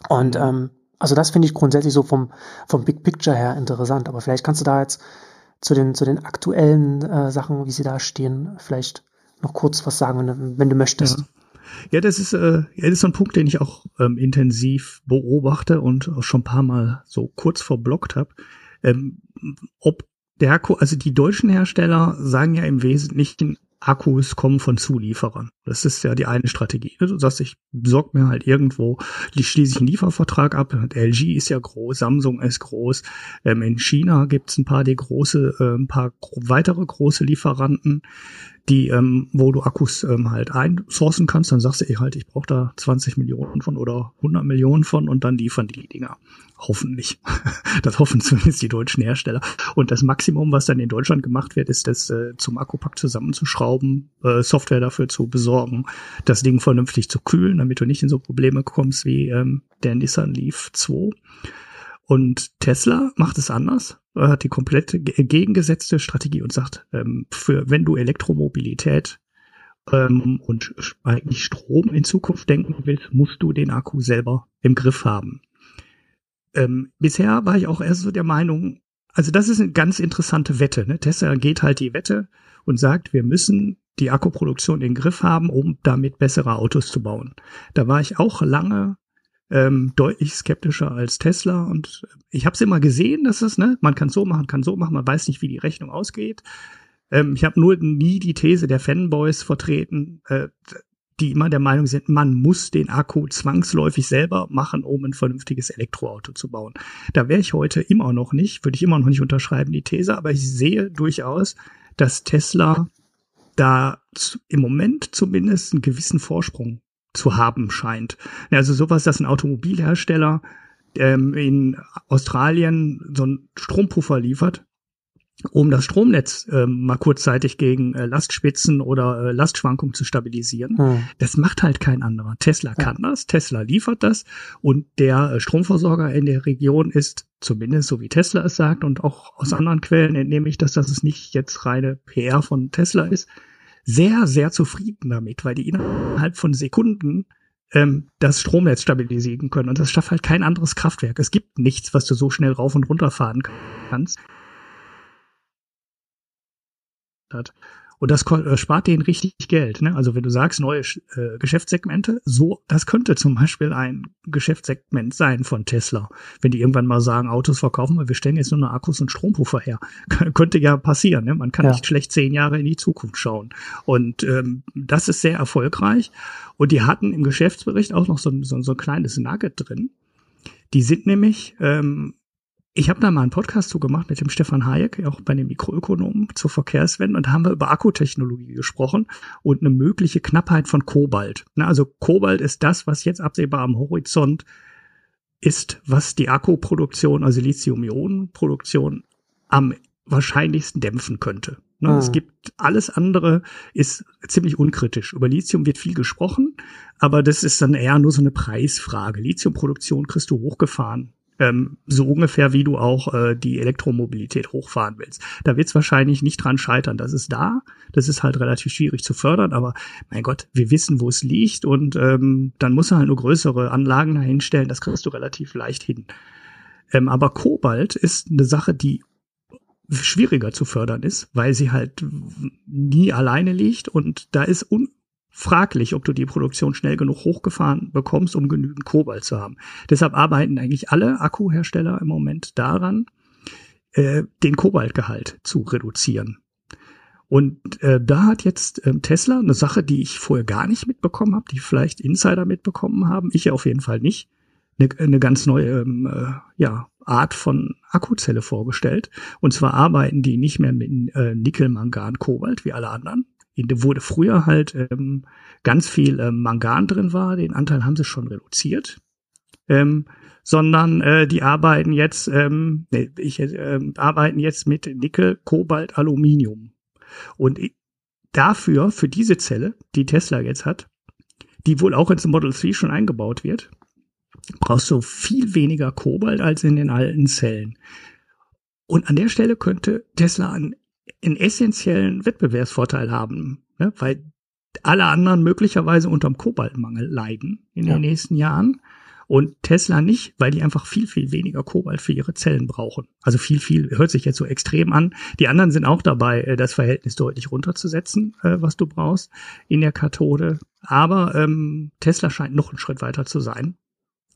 Und ähm, also das finde ich grundsätzlich so vom, vom Big Picture her interessant. Aber vielleicht kannst du da jetzt zu den, zu den aktuellen äh, Sachen, wie sie da stehen, vielleicht noch kurz was sagen, wenn du, wenn du möchtest. Ja. Ja, das ist, äh, das ist so ein Punkt, den ich auch ähm, intensiv beobachte und auch schon ein paar Mal so kurz verblockt habe. Ähm, ob der also die deutschen Hersteller sagen ja im Wesentlichen, Akkus kommen von Zulieferern. Das ist ja die eine Strategie. Du sagst, ich besorge mir halt irgendwo, schließe ich einen Liefervertrag ab. LG ist ja groß, Samsung ist groß. Ähm, in China gibt es ein paar die große, äh, ein paar weitere große Lieferanten die, ähm, wo du Akkus ähm, halt einsourcen kannst, dann sagst du, ey, halt, ich brauche da 20 Millionen von oder 100 Millionen von und dann liefern die Dinger. Hoffentlich. Das hoffen zumindest die deutschen Hersteller. Und das Maximum, was dann in Deutschland gemacht wird, ist das äh, zum Akkupack zusammenzuschrauben, äh, Software dafür zu besorgen, das Ding vernünftig zu kühlen, damit du nicht in so Probleme kommst wie ähm, der Nissan Leaf 2. Und Tesla macht es anders, hat die komplette gegengesetzte Strategie und sagt, ähm, für wenn du Elektromobilität ähm, und eigentlich Strom in Zukunft denken willst, musst du den Akku selber im Griff haben. Ähm, bisher war ich auch erst so der Meinung, also das ist eine ganz interessante Wette. Ne? Tesla geht halt die Wette und sagt, wir müssen die Akkuproduktion in den Griff haben, um damit bessere Autos zu bauen. Da war ich auch lange ähm, deutlich skeptischer als Tesla. Und ich habe es immer gesehen, dass es, ne, man kann so machen, kann so machen, man weiß nicht, wie die Rechnung ausgeht. Ähm, ich habe nur nie die These der Fanboys vertreten, äh, die immer der Meinung sind, man muss den Akku zwangsläufig selber machen, um ein vernünftiges Elektroauto zu bauen. Da wäre ich heute immer noch nicht, würde ich immer noch nicht unterschreiben, die These, aber ich sehe durchaus, dass Tesla da im Moment zumindest einen gewissen Vorsprung zu haben scheint. Also sowas, dass ein Automobilhersteller ähm, in Australien so einen Strompuffer liefert, um das Stromnetz äh, mal kurzzeitig gegen äh, Lastspitzen oder äh, Lastschwankungen zu stabilisieren. Hm. Das macht halt kein anderer. Tesla kann das, Tesla liefert das und der äh, Stromversorger in der Region ist zumindest so wie Tesla es sagt und auch aus anderen Quellen entnehme ich, dass das nicht jetzt reine PR von Tesla ist, sehr, sehr zufrieden damit, weil die innerhalb von Sekunden ähm, das Stromnetz stabilisieren können. Und das schafft halt kein anderes Kraftwerk. Es gibt nichts, was du so schnell rauf und runter fahren kannst. Und das äh, spart denen richtig Geld. Ne? Also wenn du sagst, neue äh, Geschäftssegmente, so, das könnte zum Beispiel ein Geschäftssegment sein von Tesla. Wenn die irgendwann mal sagen, Autos verkaufen wir, wir stellen jetzt nur noch Akkus und Strompuffer her. könnte ja passieren. Ne? Man kann ja. nicht schlecht zehn Jahre in die Zukunft schauen. Und ähm, das ist sehr erfolgreich. Und die hatten im Geschäftsbericht auch noch so, so, so ein kleines Nugget drin. Die sind nämlich ähm, ich habe da mal einen Podcast zu gemacht mit dem Stefan Hayek, auch bei den Mikroökonomen zur Verkehrswende, und da haben wir über Akkutechnologie gesprochen und eine mögliche Knappheit von Kobalt. Also Kobalt ist das, was jetzt absehbar am Horizont ist, was die Akkuproduktion, also Lithium-Ionen-Produktion am wahrscheinlichsten dämpfen könnte. Ah. Es gibt alles andere ist ziemlich unkritisch. Über Lithium wird viel gesprochen, aber das ist dann eher nur so eine Preisfrage. Lithiumproduktion kriegst du hochgefahren ähm, so ungefähr wie du auch äh, die Elektromobilität hochfahren willst. Da wird es wahrscheinlich nicht dran scheitern. Das ist da, das ist halt relativ schwierig zu fördern, aber mein Gott, wir wissen, wo es liegt und ähm, dann muss er halt nur größere Anlagen dahinstellen, das kriegst du relativ leicht hin. Ähm, aber Kobalt ist eine Sache, die schwieriger zu fördern ist, weil sie halt nie alleine liegt und da ist un fraglich, ob du die Produktion schnell genug hochgefahren bekommst, um genügend Kobalt zu haben. Deshalb arbeiten eigentlich alle Akkuhersteller im Moment daran, äh, den Kobaltgehalt zu reduzieren. Und äh, da hat jetzt ähm, Tesla eine Sache, die ich vorher gar nicht mitbekommen habe, die vielleicht Insider mitbekommen haben, ich auf jeden Fall nicht, eine, eine ganz neue ähm, äh, ja, Art von Akkuzelle vorgestellt. Und zwar arbeiten die nicht mehr mit äh, Nickel, Mangan, Kobalt wie alle anderen, wurde früher halt ähm, ganz viel ähm, Mangan drin war, den Anteil haben sie schon reduziert, ähm, sondern äh, die arbeiten jetzt, ähm, nee, ich, äh, arbeiten jetzt mit Nickel, Kobalt, Aluminium. Und dafür, für diese Zelle, die Tesla jetzt hat, die wohl auch ins Model 3 schon eingebaut wird, brauchst du viel weniger Kobalt als in den alten Zellen. Und an der Stelle könnte Tesla einen, einen essentiellen Wettbewerbsvorteil haben, ne? weil alle anderen möglicherweise unterm Kobaltmangel leiden in ja. den nächsten Jahren und Tesla nicht, weil die einfach viel, viel weniger Kobalt für ihre Zellen brauchen. Also viel, viel, hört sich jetzt so extrem an. Die anderen sind auch dabei, äh, das Verhältnis deutlich runterzusetzen, äh, was du brauchst in der Kathode. Aber ähm, Tesla scheint noch einen Schritt weiter zu sein.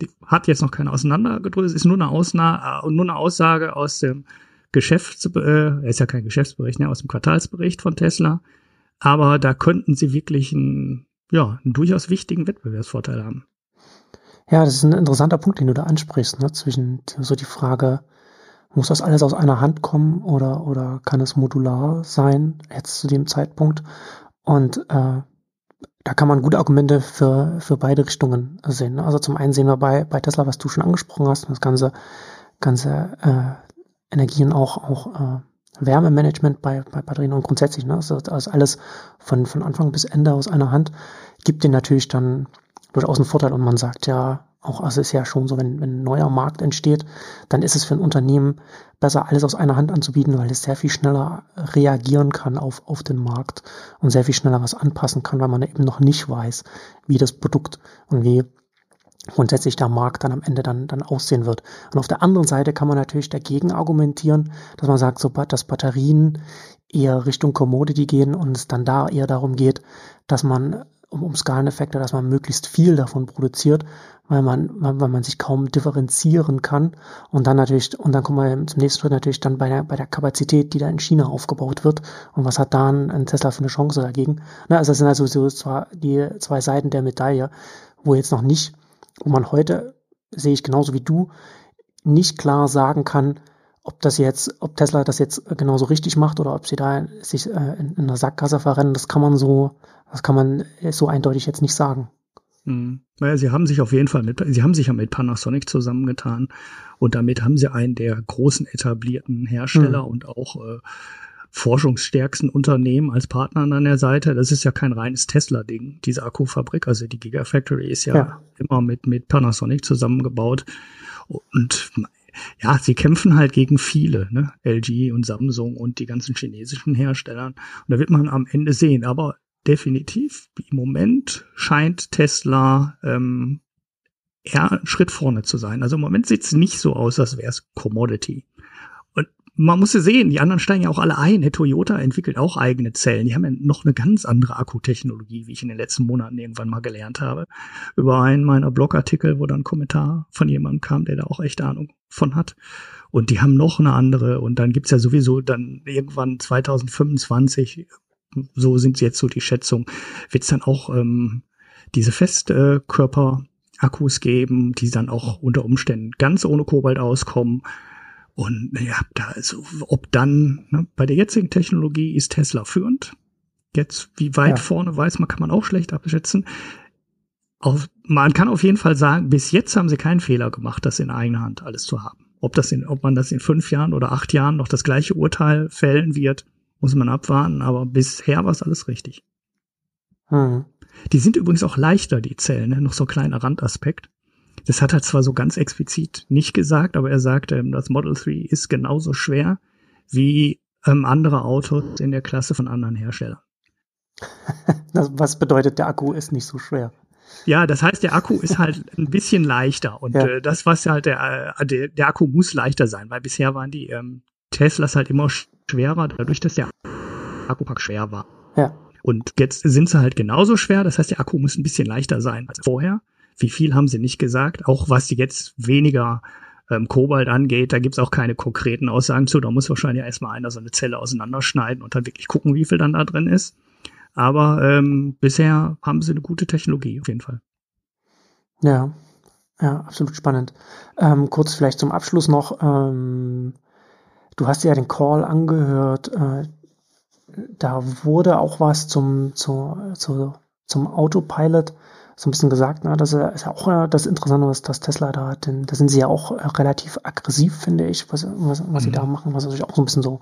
Die hat jetzt noch keine auseinandergedrückt, es ist nur eine, Ausna äh, nur eine Aussage aus dem Geschäfts, äh, ist ja kein Geschäftsbericht, ne, aus dem Quartalsbericht von Tesla. Aber da könnten sie wirklich einen, ja, einen durchaus wichtigen Wettbewerbsvorteil haben. Ja, das ist ein interessanter Punkt, den du da ansprichst, ne? zwischen so die Frage, muss das alles aus einer Hand kommen oder, oder kann es modular sein, jetzt zu dem Zeitpunkt? Und äh, da kann man gute Argumente für, für beide Richtungen sehen. Ne? Also zum einen sehen wir bei, bei Tesla, was du schon angesprochen hast, das ganze, ganze äh, Energien auch, auch äh, Wärmemanagement bei, bei Batterien und grundsätzlich, ne? also, also alles von, von Anfang bis Ende aus einer Hand, gibt dir natürlich dann durchaus ein Vorteil und man sagt ja, auch also es ist ja schon so, wenn, wenn ein neuer Markt entsteht, dann ist es für ein Unternehmen besser, alles aus einer Hand anzubieten, weil es sehr viel schneller reagieren kann auf, auf den Markt und sehr viel schneller was anpassen kann, weil man eben noch nicht weiß, wie das Produkt und wie grundsätzlich der Markt dann am Ende dann, dann aussehen wird. Und auf der anderen Seite kann man natürlich dagegen argumentieren, dass man sagt, so, dass Batterien eher Richtung Commodity gehen und es dann da eher darum geht, dass man um, um Skaleneffekte, dass man möglichst viel davon produziert, weil man, weil man sich kaum differenzieren kann. Und dann natürlich, und dann kommen wir zum nächsten Schritt natürlich dann bei der, bei der Kapazität, die da in China aufgebaut wird. Und was hat da ein, Tesla für eine Chance dagegen? Na, also das sind also so zwar die zwei Seiten der Medaille, wo jetzt noch nicht, wo man heute, sehe ich genauso wie du, nicht klar sagen kann, ob das jetzt, ob Tesla das jetzt genauso richtig macht oder ob sie da sich äh, in, in einer Sackgasse verrennen, das kann man so, das kann man so eindeutig jetzt nicht sagen. Hm. Naja, sie haben sich auf jeden Fall mit, sie haben sich ja mit Panasonic zusammengetan und damit haben sie einen der großen etablierten Hersteller mhm. und auch äh, forschungsstärksten Unternehmen als Partner an der Seite. Das ist ja kein reines Tesla-Ding, diese Akkufabrik. Also die Gigafactory ist ja, ja, immer mit, mit Panasonic zusammengebaut. Und ja, sie kämpfen halt gegen viele, ne? LG und Samsung und die ganzen chinesischen Herstellern. Und da wird man am Ende sehen. Aber definitiv, im Moment scheint Tesla ähm, eher einen Schritt vorne zu sein. Also im Moment sieht es nicht so aus, als wäre es Commodity. Man muss ja sehen, die anderen steigen ja auch alle ein. Der Toyota entwickelt auch eigene Zellen. Die haben ja noch eine ganz andere Akkutechnologie, wie ich in den letzten Monaten irgendwann mal gelernt habe. Über einen meiner Blogartikel, wo dann ein Kommentar von jemandem kam, der da auch echt Ahnung von hat. Und die haben noch eine andere. Und dann gibt's ja sowieso dann irgendwann 2025 so sind jetzt so die Schätzung, wird es dann auch ähm, diese Festkörper-Akkus geben, die dann auch unter Umständen ganz ohne Kobalt auskommen. Und ja, da also, ob dann, ne, bei der jetzigen Technologie ist Tesla führend. Jetzt, wie weit ja. vorne weiß man, kann man auch schlecht abschätzen. Auf, man kann auf jeden Fall sagen, bis jetzt haben sie keinen Fehler gemacht, das in eigener Hand alles zu haben. Ob das in, ob man das in fünf Jahren oder acht Jahren noch das gleiche Urteil fällen wird, muss man abwarten, aber bisher war es alles richtig. Hm. Die sind übrigens auch leichter, die Zellen, ne? noch so ein kleiner Randaspekt. Das hat er zwar so ganz explizit nicht gesagt, aber er sagte, ähm, das Model 3 ist genauso schwer wie ähm, andere Autos in der Klasse von anderen Herstellern. Was bedeutet, der Akku ist nicht so schwer? Ja, das heißt, der Akku ist halt ein bisschen leichter und ja. äh, das was halt der, äh, der der Akku muss leichter sein, weil bisher waren die ähm, Teslas halt immer schwerer, dadurch, dass der Akkupack schwer war. Ja. Und jetzt sind sie halt genauso schwer, das heißt, der Akku muss ein bisschen leichter sein als vorher. Wie viel haben sie nicht gesagt? Auch was jetzt weniger ähm, Kobalt angeht, da gibt's auch keine konkreten Aussagen zu. Da muss wahrscheinlich erstmal einer so eine Zelle auseinanderschneiden und dann wirklich gucken, wie viel dann da drin ist. Aber ähm, bisher haben sie eine gute Technologie, auf jeden Fall. Ja, ja, absolut spannend. Ähm, kurz vielleicht zum Abschluss noch. Ähm, Du hast ja den Call angehört. Äh, da wurde auch was zum, zu, zu, zum Autopilot so ein bisschen gesagt, ne, das ist ja auch äh, das Interessante, was das Tesla da hat, denn da sind sie ja auch äh, relativ aggressiv, finde ich, was, was, was mhm. sie da machen, was natürlich auch so ein bisschen so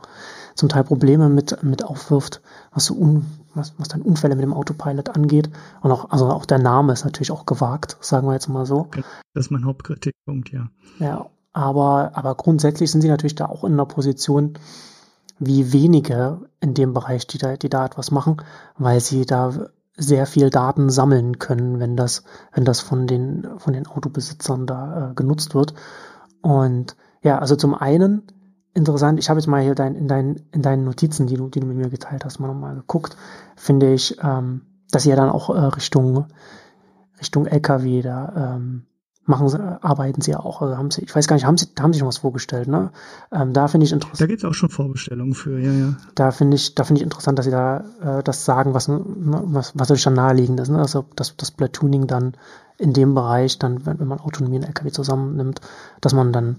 zum Teil Probleme mit, mit aufwirft, was so un, was, was dann Unfälle mit dem Autopilot angeht. Und auch, also auch der Name ist natürlich auch gewagt, sagen wir jetzt mal so. Das ist mein Hauptkritikpunkt, ja. Ja, aber, aber grundsätzlich sind sie natürlich da auch in einer Position, wie wenige in dem Bereich, die da, die da etwas machen, weil sie da sehr viel Daten sammeln können, wenn das, wenn das von den, von den Autobesitzern da äh, genutzt wird. Und ja, also zum einen interessant, ich habe jetzt mal hier dein, in, dein, in deinen Notizen, die du, die du mit mir geteilt hast, mal nochmal geguckt, finde ich, ähm, dass ja dann auch äh, Richtung, Richtung LKW da ähm, machen sie, arbeiten sie ja auch. Also haben sie, ich weiß gar nicht, haben sie, haben sie schon was vorgestellt, ne? Ähm, da finde ich interessant. Da gibt es auch schon Vorbestellungen für, ja, ja. Da finde ich, da finde ich interessant, dass sie da äh, das sagen, was, was, was natürlich dann naheliegend ist, ne? Also dass das Platooning dann in dem Bereich, dann, wenn, wenn man Autonomie und LKW zusammennimmt, dass man dann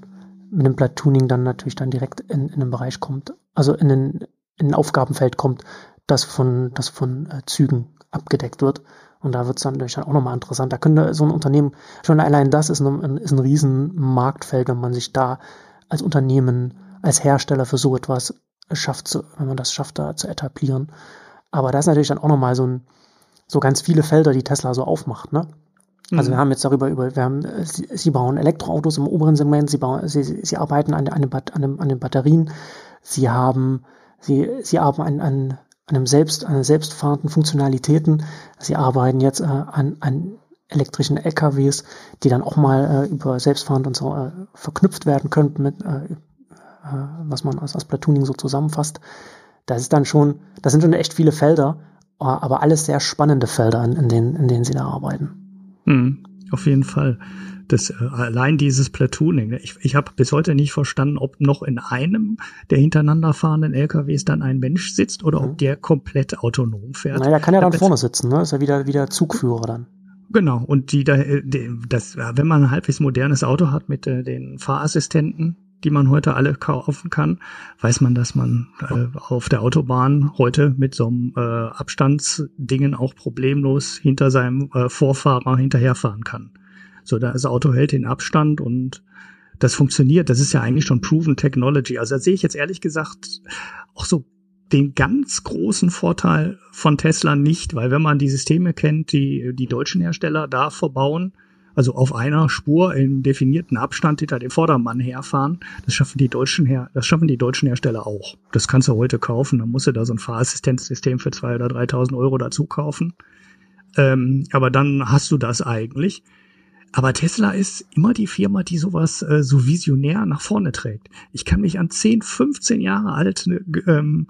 mit dem Platooning dann natürlich dann direkt in, in den Bereich kommt, also in ein, in ein Aufgabenfeld kommt, das von, das von äh, Zügen abgedeckt wird. Und da wird es dann natürlich auch nochmal interessant. Da könnte so ein Unternehmen, schon allein das ist ein, ist ein riesen Marktfeld, wenn man sich da als Unternehmen, als Hersteller für so etwas schafft, zu, wenn man das schafft, da zu etablieren. Aber da ist natürlich dann auch nochmal so ein, so ganz viele Felder, die Tesla so aufmacht, ne? Also wir mhm. haben jetzt darüber über, wir haben, sie, sie bauen Elektroautos im oberen Segment, sie bauen, sie, sie arbeiten an, an, den, an den Batterien, sie haben, sie, sie arbeiten an, an einem selbst, an selbstfahrenden Funktionalitäten. Sie arbeiten jetzt äh, an, an elektrischen LKWs, die dann auch mal äh, über selbstfahrend und so äh, verknüpft werden könnten mit, äh, äh, was man als, als Platooning so zusammenfasst. Das ist dann schon, das sind schon echt viele Felder, aber alles sehr spannende Felder, in, in, denen, in denen sie da arbeiten. Mhm, auf jeden Fall das äh, allein dieses Platooning. Ne? Ich, ich habe bis heute nicht verstanden, ob noch in einem der hintereinander fahrenden LKWs dann ein Mensch sitzt oder ob mhm. der komplett autonom fährt. Naja, kann ja dann vorne sitzen, ne? Ist ja wieder wieder Zugführer dann. Genau, und die da, die, das, wenn man ein halbwegs modernes Auto hat mit äh, den Fahrassistenten, die man heute alle kaufen kann, weiß man, dass man äh, auf der Autobahn heute mit so einem äh, Abstandsdingen auch problemlos hinter seinem äh, Vorfahrer hinterherfahren kann. So, das Auto hält den Abstand und das funktioniert. Das ist ja eigentlich schon proven Technology. Also da sehe ich jetzt ehrlich gesagt auch so den ganz großen Vorteil von Tesla nicht, weil wenn man die Systeme kennt, die die deutschen Hersteller da verbauen, also auf einer Spur in definierten Abstand hinter dem Vordermann herfahren, das schaffen die deutschen Her das schaffen die deutschen Hersteller auch. Das kannst du heute kaufen, dann musst du da so ein Fahrassistenzsystem für zwei oder 3.000 Euro dazu kaufen. Ähm, aber dann hast du das eigentlich. Aber Tesla ist immer die Firma, die sowas äh, so visionär nach vorne trägt. Ich kann mich an 10, 15 Jahre alte ähm,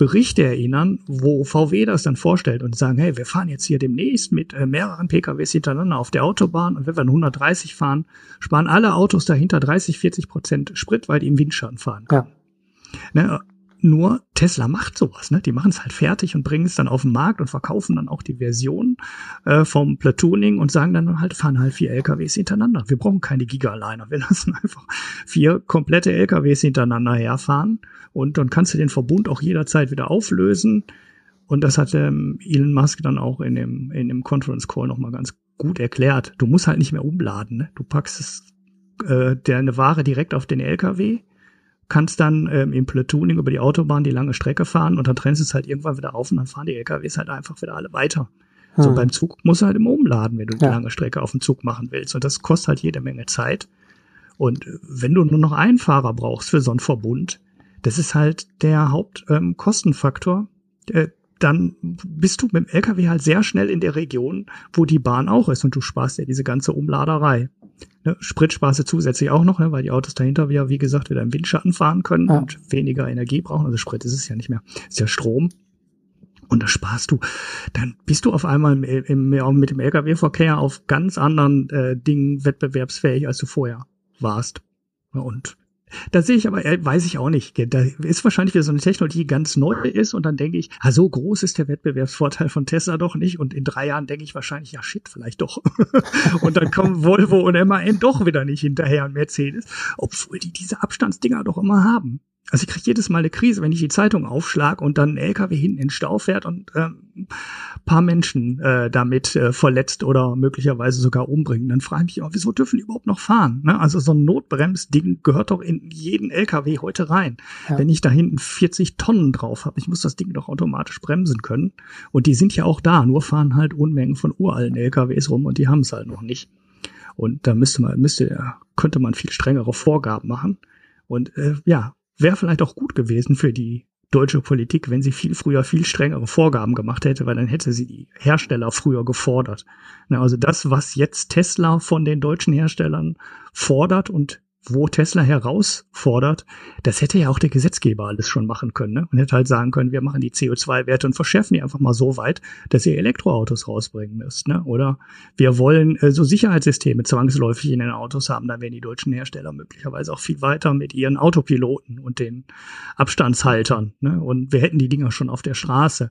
Berichte erinnern, wo VW das dann vorstellt und sagen, hey, wir fahren jetzt hier demnächst mit äh, mehreren PKWs hintereinander auf der Autobahn und wenn wir 130 fahren, sparen alle Autos dahinter 30, 40 Prozent Sprit, weil die im Windschatten fahren. Ja. Ne, nur Tesla macht sowas, ne? Die machen es halt fertig und bringen es dann auf den Markt und verkaufen dann auch die Version äh, vom Platooning und sagen dann halt, fahren halt vier LKWs hintereinander. Wir brauchen keine Giga-Liner. Wir lassen einfach vier komplette LKWs hintereinander herfahren und dann kannst du den Verbund auch jederzeit wieder auflösen. Und das hat ähm, Elon Musk dann auch in dem, in dem Conference Call nochmal ganz gut erklärt. Du musst halt nicht mehr umladen. Ne? Du packst es, äh, deine Ware direkt auf den LKW kannst dann ähm, im Platooning über die Autobahn die lange Strecke fahren und dann trennst du es halt irgendwann wieder auf und dann fahren die LKWs halt einfach wieder alle weiter. Hm. So beim Zug musst du halt immer umladen, wenn du ja. die lange Strecke auf dem Zug machen willst. Und das kostet halt jede Menge Zeit. Und wenn du nur noch einen Fahrer brauchst für so einen Verbund, das ist halt der Hauptkostenfaktor. Ähm, äh, dann bist du mit dem LKW halt sehr schnell in der Region, wo die Bahn auch ist und du sparst ja diese ganze Umladerei. Ne, Sprit sparst du zusätzlich auch noch, ne, weil die Autos dahinter wieder, wie gesagt, wieder im Windschatten fahren können ja. und weniger Energie brauchen. Also Sprit ist es ja nicht mehr, ist ja Strom. Und das sparst du. Dann bist du auf einmal im, im, mit dem Lkw-Verkehr auf ganz anderen äh, Dingen wettbewerbsfähig, als du vorher warst. Und da sehe ich aber, äh, weiß ich auch nicht. Da ist wahrscheinlich wieder so eine Technologie, ganz neu ist und dann denke ich, ah, so groß ist der Wettbewerbsvorteil von Tesla doch nicht und in drei Jahren denke ich wahrscheinlich, ja shit, vielleicht doch. und dann kommen Volvo und MAN doch wieder nicht hinterher und Mercedes, obwohl die diese Abstandsdinger doch immer haben. Also ich kriege jedes Mal eine Krise, wenn ich die Zeitung aufschlag und dann ein LKW hinten in den Stau fährt und äh, paar Menschen äh, damit äh, verletzt oder möglicherweise sogar umbringen. Dann frage ich mich auch, wieso dürfen die überhaupt noch fahren? Ne? Also so ein Notbremsding gehört doch in jeden LKW heute rein. Ja. Wenn ich da hinten 40 Tonnen drauf habe, ich muss das Ding doch automatisch bremsen können. Und die sind ja auch da, nur fahren halt Unmengen von uralten LKWs rum und die haben es halt noch nicht. Und da müsste man, müsste, könnte man viel strengere Vorgaben machen. Und äh, ja, wäre vielleicht auch gut gewesen für die deutsche Politik, wenn sie viel früher viel strengere Vorgaben gemacht hätte, weil dann hätte sie die Hersteller früher gefordert. Also das, was jetzt Tesla von den deutschen Herstellern fordert und wo Tesla herausfordert, das hätte ja auch der Gesetzgeber alles schon machen können. Ne? Man hätte halt sagen können, wir machen die CO2-Werte und verschärfen die einfach mal so weit, dass ihr Elektroautos rausbringen müsst. Ne? Oder wir wollen äh, so Sicherheitssysteme zwangsläufig in den Autos haben, dann wären die deutschen Hersteller möglicherweise auch viel weiter mit ihren Autopiloten und den Abstandshaltern. Ne? Und wir hätten die Dinger schon auf der Straße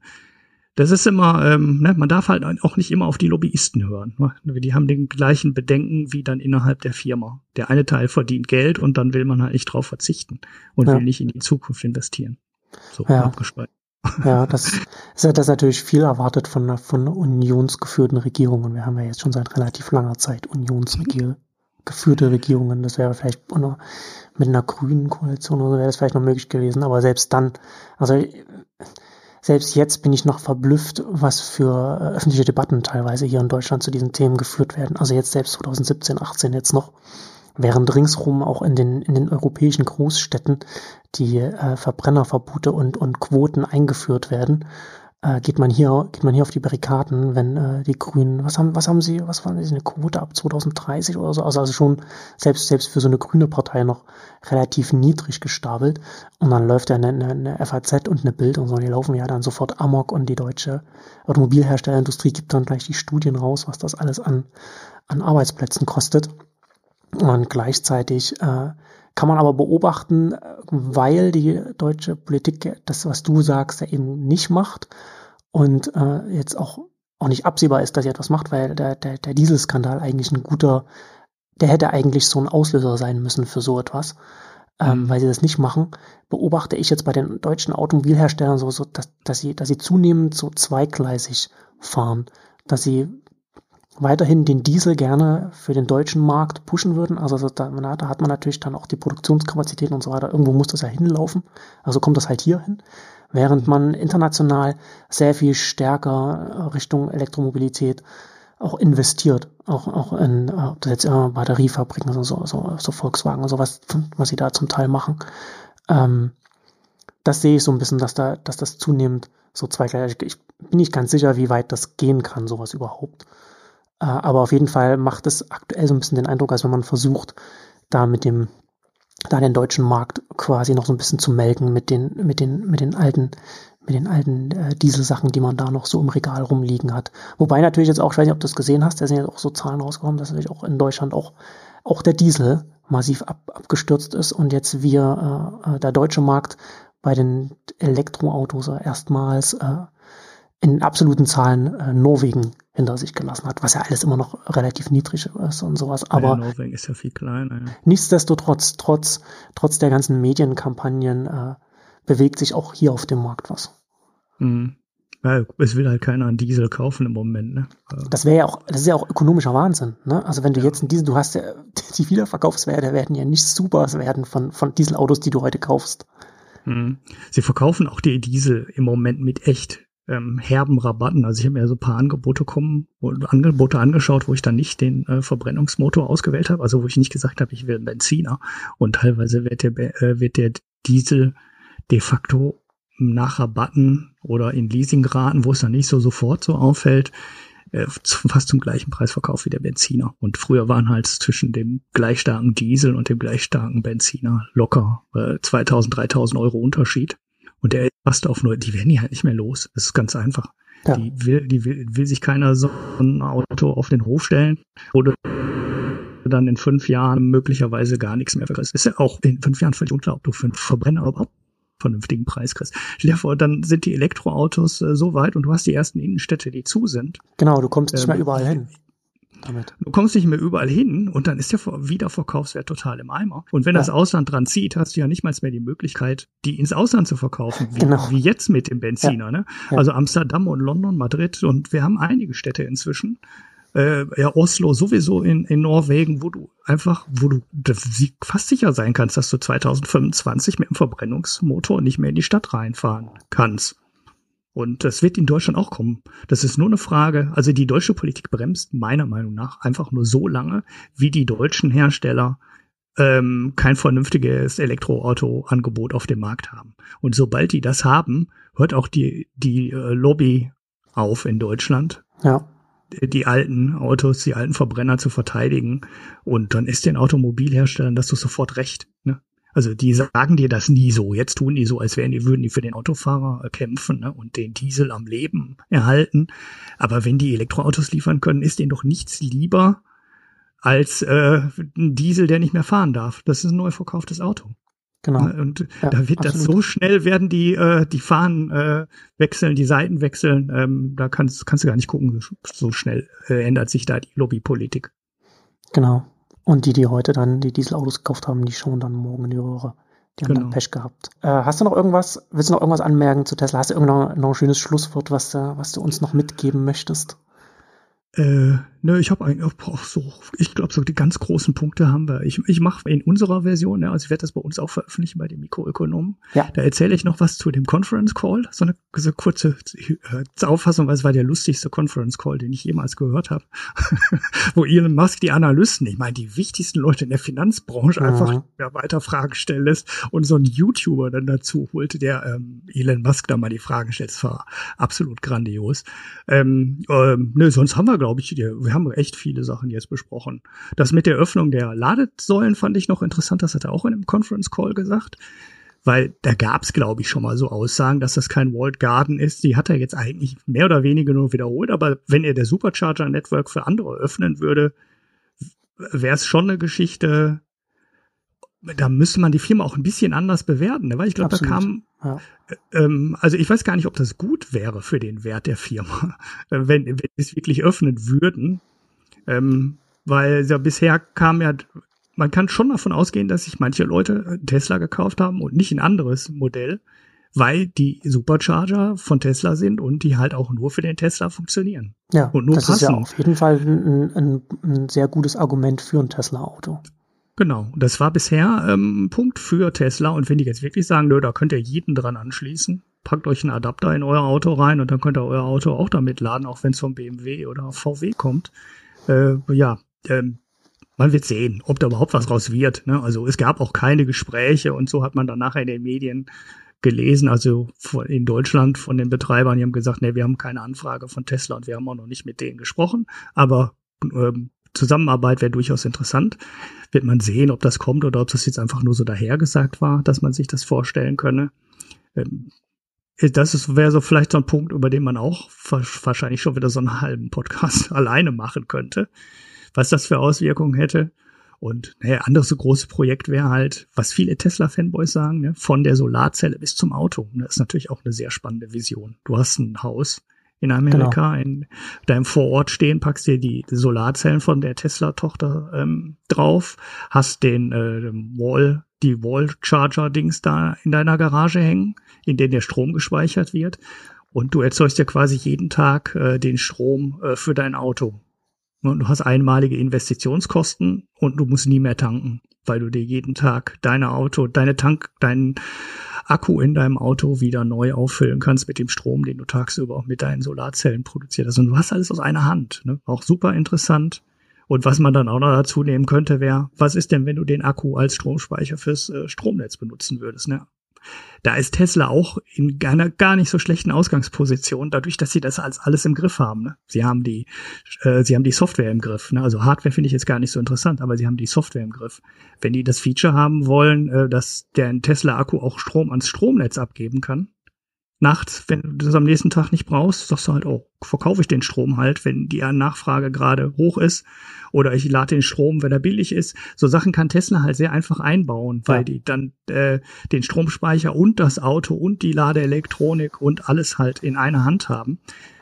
das ist immer, ähm, ne, man darf halt auch nicht immer auf die Lobbyisten hören. Ne? Die haben den gleichen Bedenken wie dann innerhalb der Firma. Der eine Teil verdient Geld und dann will man halt nicht drauf verzichten und ja. will nicht in die Zukunft investieren. So ja. abgespalten. Ja, das ist ja das natürlich viel erwartet von, von unionsgeführten Regierungen. Wir haben ja jetzt schon seit relativ langer Zeit unionsgeführte Regierungen. Das wäre vielleicht mit einer grünen Koalition oder so wäre das vielleicht noch möglich gewesen. Aber selbst dann, also selbst jetzt bin ich noch verblüfft, was für äh, öffentliche Debatten teilweise hier in Deutschland zu diesen Themen geführt werden. Also jetzt selbst 2017, 18 jetzt noch, während ringsrum auch in den, in den europäischen Großstädten die äh, Verbrennerverbote und, und Quoten eingeführt werden äh, geht man hier geht man hier auf die Barrikaden, wenn äh, die Grünen, was haben was haben sie, was waren sie eine Quote ab 2030 oder so, also, also schon selbst selbst für so eine grüne Partei noch relativ niedrig gestapelt. Und dann läuft ja eine, eine, eine FAZ und eine Bild und so, die laufen ja dann sofort amok und die deutsche Automobilherstellerindustrie gibt dann gleich die Studien raus, was das alles an an Arbeitsplätzen kostet. Und gleichzeitig äh, kann man aber beobachten, weil die deutsche Politik das, was du sagst, ja eben nicht macht und äh, jetzt auch, auch nicht absehbar ist, dass sie etwas macht, weil der, der, der Dieselskandal eigentlich ein guter, der hätte eigentlich so ein Auslöser sein müssen für so etwas. Ähm, mhm. weil sie das nicht machen, beobachte ich jetzt bei den deutschen Automobilherstellern so, so dass, dass, sie, dass sie zunehmend so zweigleisig fahren, dass sie weiterhin den Diesel gerne für den deutschen Markt pushen würden. Also da, da hat man natürlich dann auch die Produktionskapazitäten und so weiter. Irgendwo muss das ja hinlaufen. Also kommt das halt hier hin. Während man international sehr viel stärker Richtung Elektromobilität auch investiert, auch, auch in, ob das jetzt immer Batteriefabriken, also so, so, so Volkswagen und sowas, was sie da zum Teil machen. Ähm, das sehe ich so ein bisschen, dass da, dass das zunehmend so zweigleisig, ich bin nicht ganz sicher, wie weit das gehen kann, sowas überhaupt. Äh, aber auf jeden Fall macht es aktuell so ein bisschen den Eindruck, als wenn man versucht, da mit dem, da den deutschen Markt quasi noch so ein bisschen zu melken mit den, mit den, mit den alten, mit den alten äh, Dieselsachen, die man da noch so im Regal rumliegen hat. Wobei natürlich jetzt auch, ich weiß nicht, ob du das gesehen hast, da sind jetzt auch so Zahlen rausgekommen, dass natürlich auch in Deutschland auch, auch der Diesel massiv ab, abgestürzt ist und jetzt wir, äh, äh der deutsche Markt bei den Elektroautos erstmals äh, in absoluten Zahlen äh, Norwegen hinter sich gelassen hat, was ja alles immer noch relativ niedrig ist und sowas. Aber ja, Norwegen ist ja viel kleiner. Ja. Nichtsdestotrotz, trotz, trotz der ganzen Medienkampagnen äh, bewegt sich auch hier auf dem Markt was. Mhm. Ja, es will halt keiner einen Diesel kaufen im Moment, ne? Das wäre ja auch, das ist ja auch ökonomischer Wahnsinn, ne? Also wenn du ja. jetzt einen Diesel, du hast ja, die Wiederverkaufswerte werden ja nicht super werden von, von Dieselautos, die du heute kaufst. Mhm. Sie verkaufen auch die Diesel im Moment mit echt ähm, herben Rabatten. Also ich habe mir so ein paar Angebote kommen, Angebote angeschaut, wo ich dann nicht den äh, Verbrennungsmotor ausgewählt habe, also wo ich nicht gesagt habe, ich will einen Benziner. Und teilweise wird der, äh, wird der Diesel de facto nach Rabatten oder in Leasingraten, wo es dann nicht so sofort so auffällt, äh, fast zum gleichen Preis verkauft wie der Benziner. Und früher waren halt zwischen dem gleich starken Diesel und dem gleich starken Benziner locker äh, 2000, 3000 Euro Unterschied. Und der passt auf nur, die werden die halt nicht mehr los. Das ist ganz einfach. Ja. Die will, die will, will sich keiner so ein Auto auf den Hof stellen oder dann in fünf Jahren möglicherweise gar nichts mehr kriegst. Ist ja auch in fünf Jahren völlig unklar, ob du für einen Verbrenner überhaupt vernünftigen Preis kriegst. Stell dir vor, dann sind die Elektroautos äh, so weit und du hast die ersten Innenstädte, die zu sind. Genau, du kommst nicht ähm, mehr überall hin. Damit. Du kommst nicht mehr überall hin und dann ist der Wiederverkaufswert total im Eimer. Und wenn ja. das Ausland dran zieht, hast du ja nicht mal mehr die Möglichkeit, die ins Ausland zu verkaufen, wie, genau. wie jetzt mit dem Benziner. Ja. Ne? Also Amsterdam und London, Madrid und wir haben einige Städte inzwischen. Äh, ja, Oslo sowieso in, in Norwegen, wo du einfach, wo du fast sicher sein kannst, dass du 2025 mit dem Verbrennungsmotor nicht mehr in die Stadt reinfahren kannst. Und das wird in Deutschland auch kommen. Das ist nur eine Frage. Also die deutsche Politik bremst meiner Meinung nach einfach nur so lange, wie die deutschen Hersteller ähm, kein vernünftiges Elektroauto-Angebot auf dem Markt haben. Und sobald die das haben, hört auch die, die äh, Lobby auf in Deutschland. Ja. Die alten Autos, die alten Verbrenner zu verteidigen. Und dann ist den Automobilherstellern das sofort recht. Ne? Also die sagen dir das nie so. Jetzt tun die so, als wären die, würden die für den Autofahrer äh, kämpfen ne, und den Diesel am Leben erhalten. Aber wenn die Elektroautos liefern können, ist denen doch nichts lieber als äh, ein Diesel, der nicht mehr fahren darf. Das ist ein neu verkauftes Auto. Genau. Ne, und ja, da wird absolut. das so schnell werden die äh, die Fahnen äh, wechseln, die Seiten wechseln. Ähm, da kannst kannst du gar nicht gucken. So schnell äh, ändert sich da die Lobbypolitik. Genau. Und die, die heute dann die Dieselautos gekauft haben, die schauen dann morgen in die Röhre. Die haben genau. dann Pech gehabt. Äh, hast du noch irgendwas, willst du noch irgendwas anmerken zu Tesla? Hast du irgendein noch ein schönes Schlusswort, was, du, was du uns noch mitgeben möchtest? Äh, ne, ich habe eigentlich auch so, ich glaube, so die ganz großen Punkte haben wir. Ich, ich mache in unserer Version, ja, also ich werde das bei uns auch veröffentlichen bei den Mikroökonomen. Ja. Da erzähle ich noch was zu dem Conference Call, so eine, so kurze äh, Auffassung, weil es war der lustigste Conference Call, den ich jemals gehört habe, wo Elon Musk die Analysten, ich meine die wichtigsten Leute in der Finanzbranche, mhm. einfach ja, weiter Fragen stellen lässt und so ein YouTuber dann dazu holte, der ähm, Elon Musk da mal die Fragen stellt. Das war absolut grandios. Ähm, ähm, ne, sonst haben wir, glaube ich, wir haben echt viele Sachen jetzt besprochen. Das mit der Öffnung der Ladesäulen fand ich noch interessant, das hat er auch in einem Conference Call gesagt. Weil da gab es, glaube ich, schon mal so Aussagen, dass das kein Walled Garden ist. Die hat er jetzt eigentlich mehr oder weniger nur wiederholt. Aber wenn er der Supercharger Network für andere öffnen würde, wäre es schon eine Geschichte, da müsste man die Firma auch ein bisschen anders bewerten, ne? weil ich glaube, da kam, ja. ähm, also ich weiß gar nicht, ob das gut wäre für den Wert der Firma, wenn, wenn wir es wirklich öffnen würden, ähm, weil ja bisher kam ja, man kann schon davon ausgehen, dass sich manche Leute Tesla gekauft haben und nicht ein anderes Modell, weil die Supercharger von Tesla sind und die halt auch nur für den Tesla funktionieren. Ja, und nur das passen. ist ja auf jeden Fall ein, ein, ein sehr gutes Argument für ein Tesla-Auto. Genau, das war bisher ähm, ein Punkt für Tesla. Und wenn die jetzt wirklich sagen, nö, da könnt ihr jeden dran anschließen, packt euch einen Adapter in euer Auto rein und dann könnt ihr euer Auto auch damit laden, auch wenn es vom BMW oder VW kommt. Äh, ja, ähm, man wird sehen, ob da überhaupt was raus wird. Ne? Also es gab auch keine Gespräche und so hat man dann nachher in den Medien gelesen, also in Deutschland von den Betreibern, die haben gesagt, nee, wir haben keine Anfrage von Tesla und wir haben auch noch nicht mit denen gesprochen, aber ähm, Zusammenarbeit wäre durchaus interessant. Wird man sehen, ob das kommt oder ob das jetzt einfach nur so dahergesagt war, dass man sich das vorstellen könne. Ähm, das wäre so vielleicht so ein Punkt, über den man auch wahrscheinlich schon wieder so einen halben Podcast alleine machen könnte, was das für Auswirkungen hätte. Und naja, anderes so großes Projekt wäre halt, was viele Tesla-Fanboys sagen, ne, von der Solarzelle bis zum Auto. Das ist natürlich auch eine sehr spannende Vision. Du hast ein Haus, in Amerika genau. in deinem Vorort stehen, packst dir die Solarzellen von der Tesla-Tochter ähm, drauf, hast den äh, Wall, die Wall-Charger-Dings da in deiner Garage hängen, in denen der Strom gespeichert wird. Und du erzeugst ja quasi jeden Tag äh, den Strom äh, für dein Auto. Und du hast einmalige Investitionskosten und du musst nie mehr tanken, weil du dir jeden Tag deine Auto, deine Tank, deinen Akku in deinem Auto wieder neu auffüllen kannst mit dem Strom, den du tagsüber auch mit deinen Solarzellen produziert hast. Und du hast alles aus einer Hand. Ne? Auch super interessant. Und was man dann auch noch dazu nehmen könnte, wäre, was ist denn, wenn du den Akku als Stromspeicher fürs äh, Stromnetz benutzen würdest? Ne? Da ist Tesla auch in einer gar nicht so schlechten Ausgangsposition, dadurch, dass sie das als alles im Griff haben. Ne? Sie haben die, äh, sie haben die Software im Griff. Ne? Also Hardware finde ich jetzt gar nicht so interessant, aber sie haben die Software im Griff. Wenn die das Feature haben wollen, äh, dass der Tesla-Akku auch Strom ans Stromnetz abgeben kann, nachts, wenn du das am nächsten Tag nicht brauchst, sagst du halt, oh, verkaufe ich den Strom halt, wenn die Nachfrage gerade hoch ist oder ich lade den Strom, wenn er billig ist. So Sachen kann Tesla halt sehr einfach einbauen, weil ja. die dann äh, den Stromspeicher und das Auto und die Ladeelektronik und alles halt in einer Hand haben.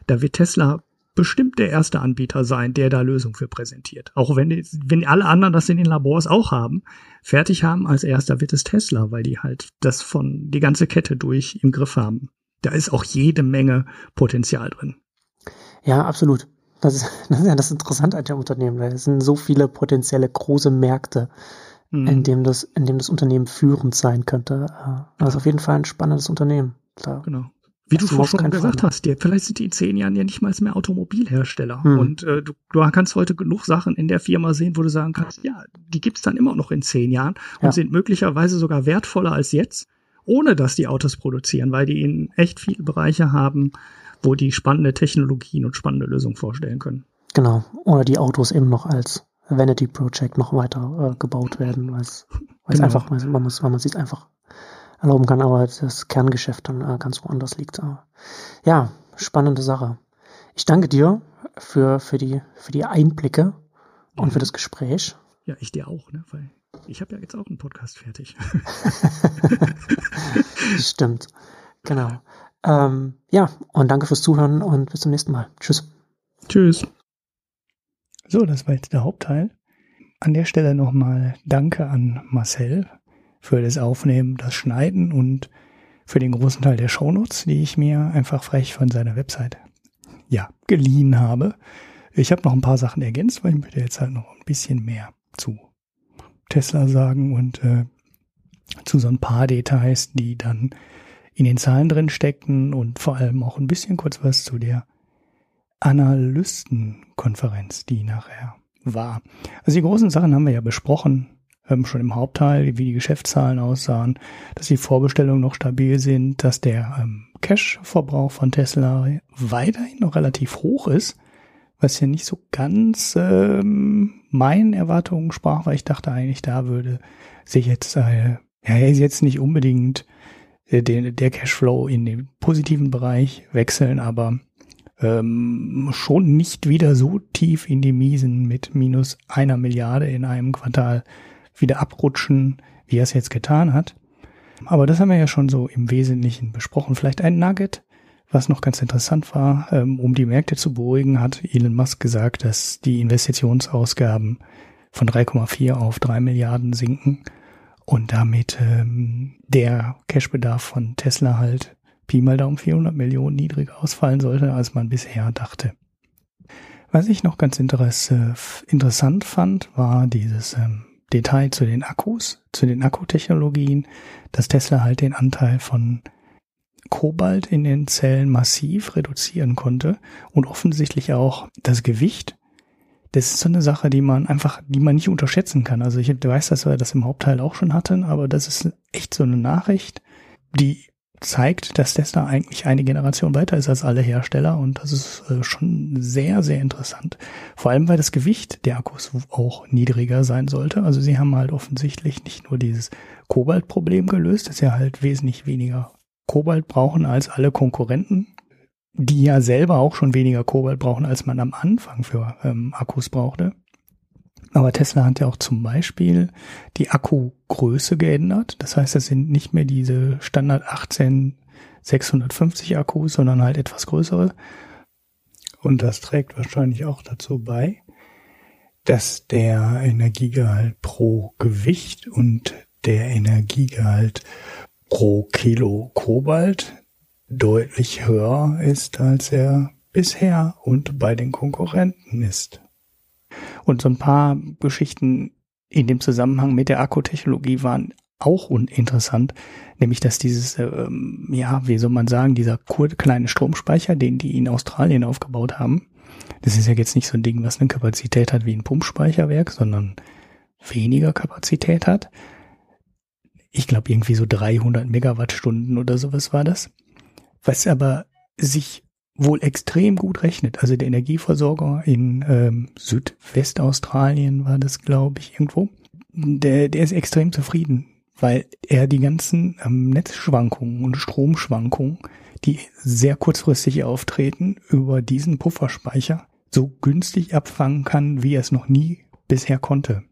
Da wird Tesla bestimmt der erste Anbieter sein, der da Lösungen für präsentiert. Auch wenn, die, wenn alle anderen das in den Labors auch haben, fertig haben, als erster wird es Tesla, weil die halt das von die ganze Kette durch im Griff haben. Da ist auch jede Menge Potenzial drin. Ja, absolut. Das ist, das ist ja das Interessante an dem Unternehmen. Es sind so viele potenzielle große Märkte, mhm. in, dem das, in dem das Unternehmen führend sein könnte. Das ist auf jeden Fall ein spannendes Unternehmen. Da genau. Wie du vorhin gesagt Fall. hast, vielleicht sind die in zehn Jahren ja nicht mal mehr Automobilhersteller. Hm. Und äh, du, du kannst heute genug Sachen in der Firma sehen, wo du sagen kannst, ja, die gibt's dann immer noch in zehn Jahren und ja. sind möglicherweise sogar wertvoller als jetzt, ohne dass die Autos produzieren, weil die in echt viele Bereiche haben, wo die spannende Technologien und spannende Lösungen vorstellen können. Genau. Oder die Autos eben noch als Vanity Project noch weiter äh, gebaut werden, weil es genau. einfach, man muss, man sich einfach erlauben kann, aber das Kerngeschäft dann äh, ganz woanders liegt. Aber, ja, spannende Sache. Ich danke dir für, für, die, für die Einblicke und für das Gespräch. Ja, ich dir auch, ne? Weil ich habe ja jetzt auch einen Podcast fertig. Stimmt. Genau. Ähm, ja, und danke fürs Zuhören und bis zum nächsten Mal. Tschüss. Tschüss. So, das war jetzt der Hauptteil. An der Stelle nochmal Danke an Marcel für das Aufnehmen, das Schneiden und für den großen Teil der Shownotes, die ich mir einfach frech von seiner Website ja, geliehen habe. Ich habe noch ein paar Sachen ergänzt, weil ich möchte jetzt halt noch ein bisschen mehr zu Tesla sagen und äh, zu so ein paar Details, die dann in den Zahlen drin steckten und vor allem auch ein bisschen kurz was zu der Analystenkonferenz, die nachher war. Also die großen Sachen haben wir ja besprochen, ähm, schon im Hauptteil, wie die Geschäftszahlen aussahen, dass die Vorbestellungen noch stabil sind, dass der ähm, Cash-Verbrauch von Tesla weiterhin noch relativ hoch ist, was ja nicht so ganz ähm, meinen Erwartungen sprach, weil ich dachte eigentlich, da würde sich jetzt, äh, ja, jetzt nicht unbedingt äh, der, der Cashflow in den positiven Bereich wechseln, aber ähm, schon nicht wieder so tief in die Miesen mit minus einer Milliarde in einem Quartal wieder abrutschen, wie er es jetzt getan hat. Aber das haben wir ja schon so im Wesentlichen besprochen. Vielleicht ein Nugget, was noch ganz interessant war, ähm, um die Märkte zu beruhigen, hat Elon Musk gesagt, dass die Investitionsausgaben von 3,4 auf 3 Milliarden sinken und damit ähm, der Cashbedarf von Tesla halt Pi mal Daumen 400 Millionen niedriger ausfallen sollte, als man bisher dachte. Was ich noch ganz interessant fand, war dieses ähm, Detail zu den Akkus, zu den Akkutechnologien, dass Tesla halt den Anteil von Kobalt in den Zellen massiv reduzieren konnte und offensichtlich auch das Gewicht das ist so eine Sache, die man einfach, die man nicht unterschätzen kann. Also ich weiß, dass wir das im Hauptteil auch schon hatten, aber das ist echt so eine Nachricht, die zeigt, dass Tesla eigentlich eine Generation weiter ist als alle Hersteller und das ist äh, schon sehr, sehr interessant. Vor allem, weil das Gewicht der Akkus auch niedriger sein sollte. Also sie haben halt offensichtlich nicht nur dieses Kobaltproblem gelöst, dass sie halt wesentlich weniger Kobalt brauchen als alle Konkurrenten die ja selber auch schon weniger Kobalt brauchen, als man am Anfang für ähm, Akkus brauchte. Aber Tesla hat ja auch zum Beispiel die Akkugröße geändert. Das heißt, es sind nicht mehr diese Standard 18 650 Akkus, sondern halt etwas größere. Und das trägt wahrscheinlich auch dazu bei, dass der Energiegehalt pro Gewicht und der Energiegehalt pro Kilo Kobalt deutlich höher ist, als er bisher und bei den Konkurrenten ist. Und so ein paar Geschichten in dem Zusammenhang mit der Akkutechnologie waren auch uninteressant, nämlich dass dieses, ähm, ja, wie soll man sagen, dieser kleine Stromspeicher, den die in Australien aufgebaut haben, das ist ja jetzt nicht so ein Ding, was eine Kapazität hat wie ein Pumpspeicherwerk, sondern weniger Kapazität hat. Ich glaube irgendwie so 300 Megawattstunden oder sowas war das was aber sich wohl extrem gut rechnet. Also der Energieversorger in ähm, Südwestaustralien war das, glaube ich, irgendwo. Der, der ist extrem zufrieden, weil er die ganzen ähm, Netzschwankungen und Stromschwankungen, die sehr kurzfristig auftreten, über diesen Pufferspeicher so günstig abfangen kann, wie er es noch nie bisher konnte.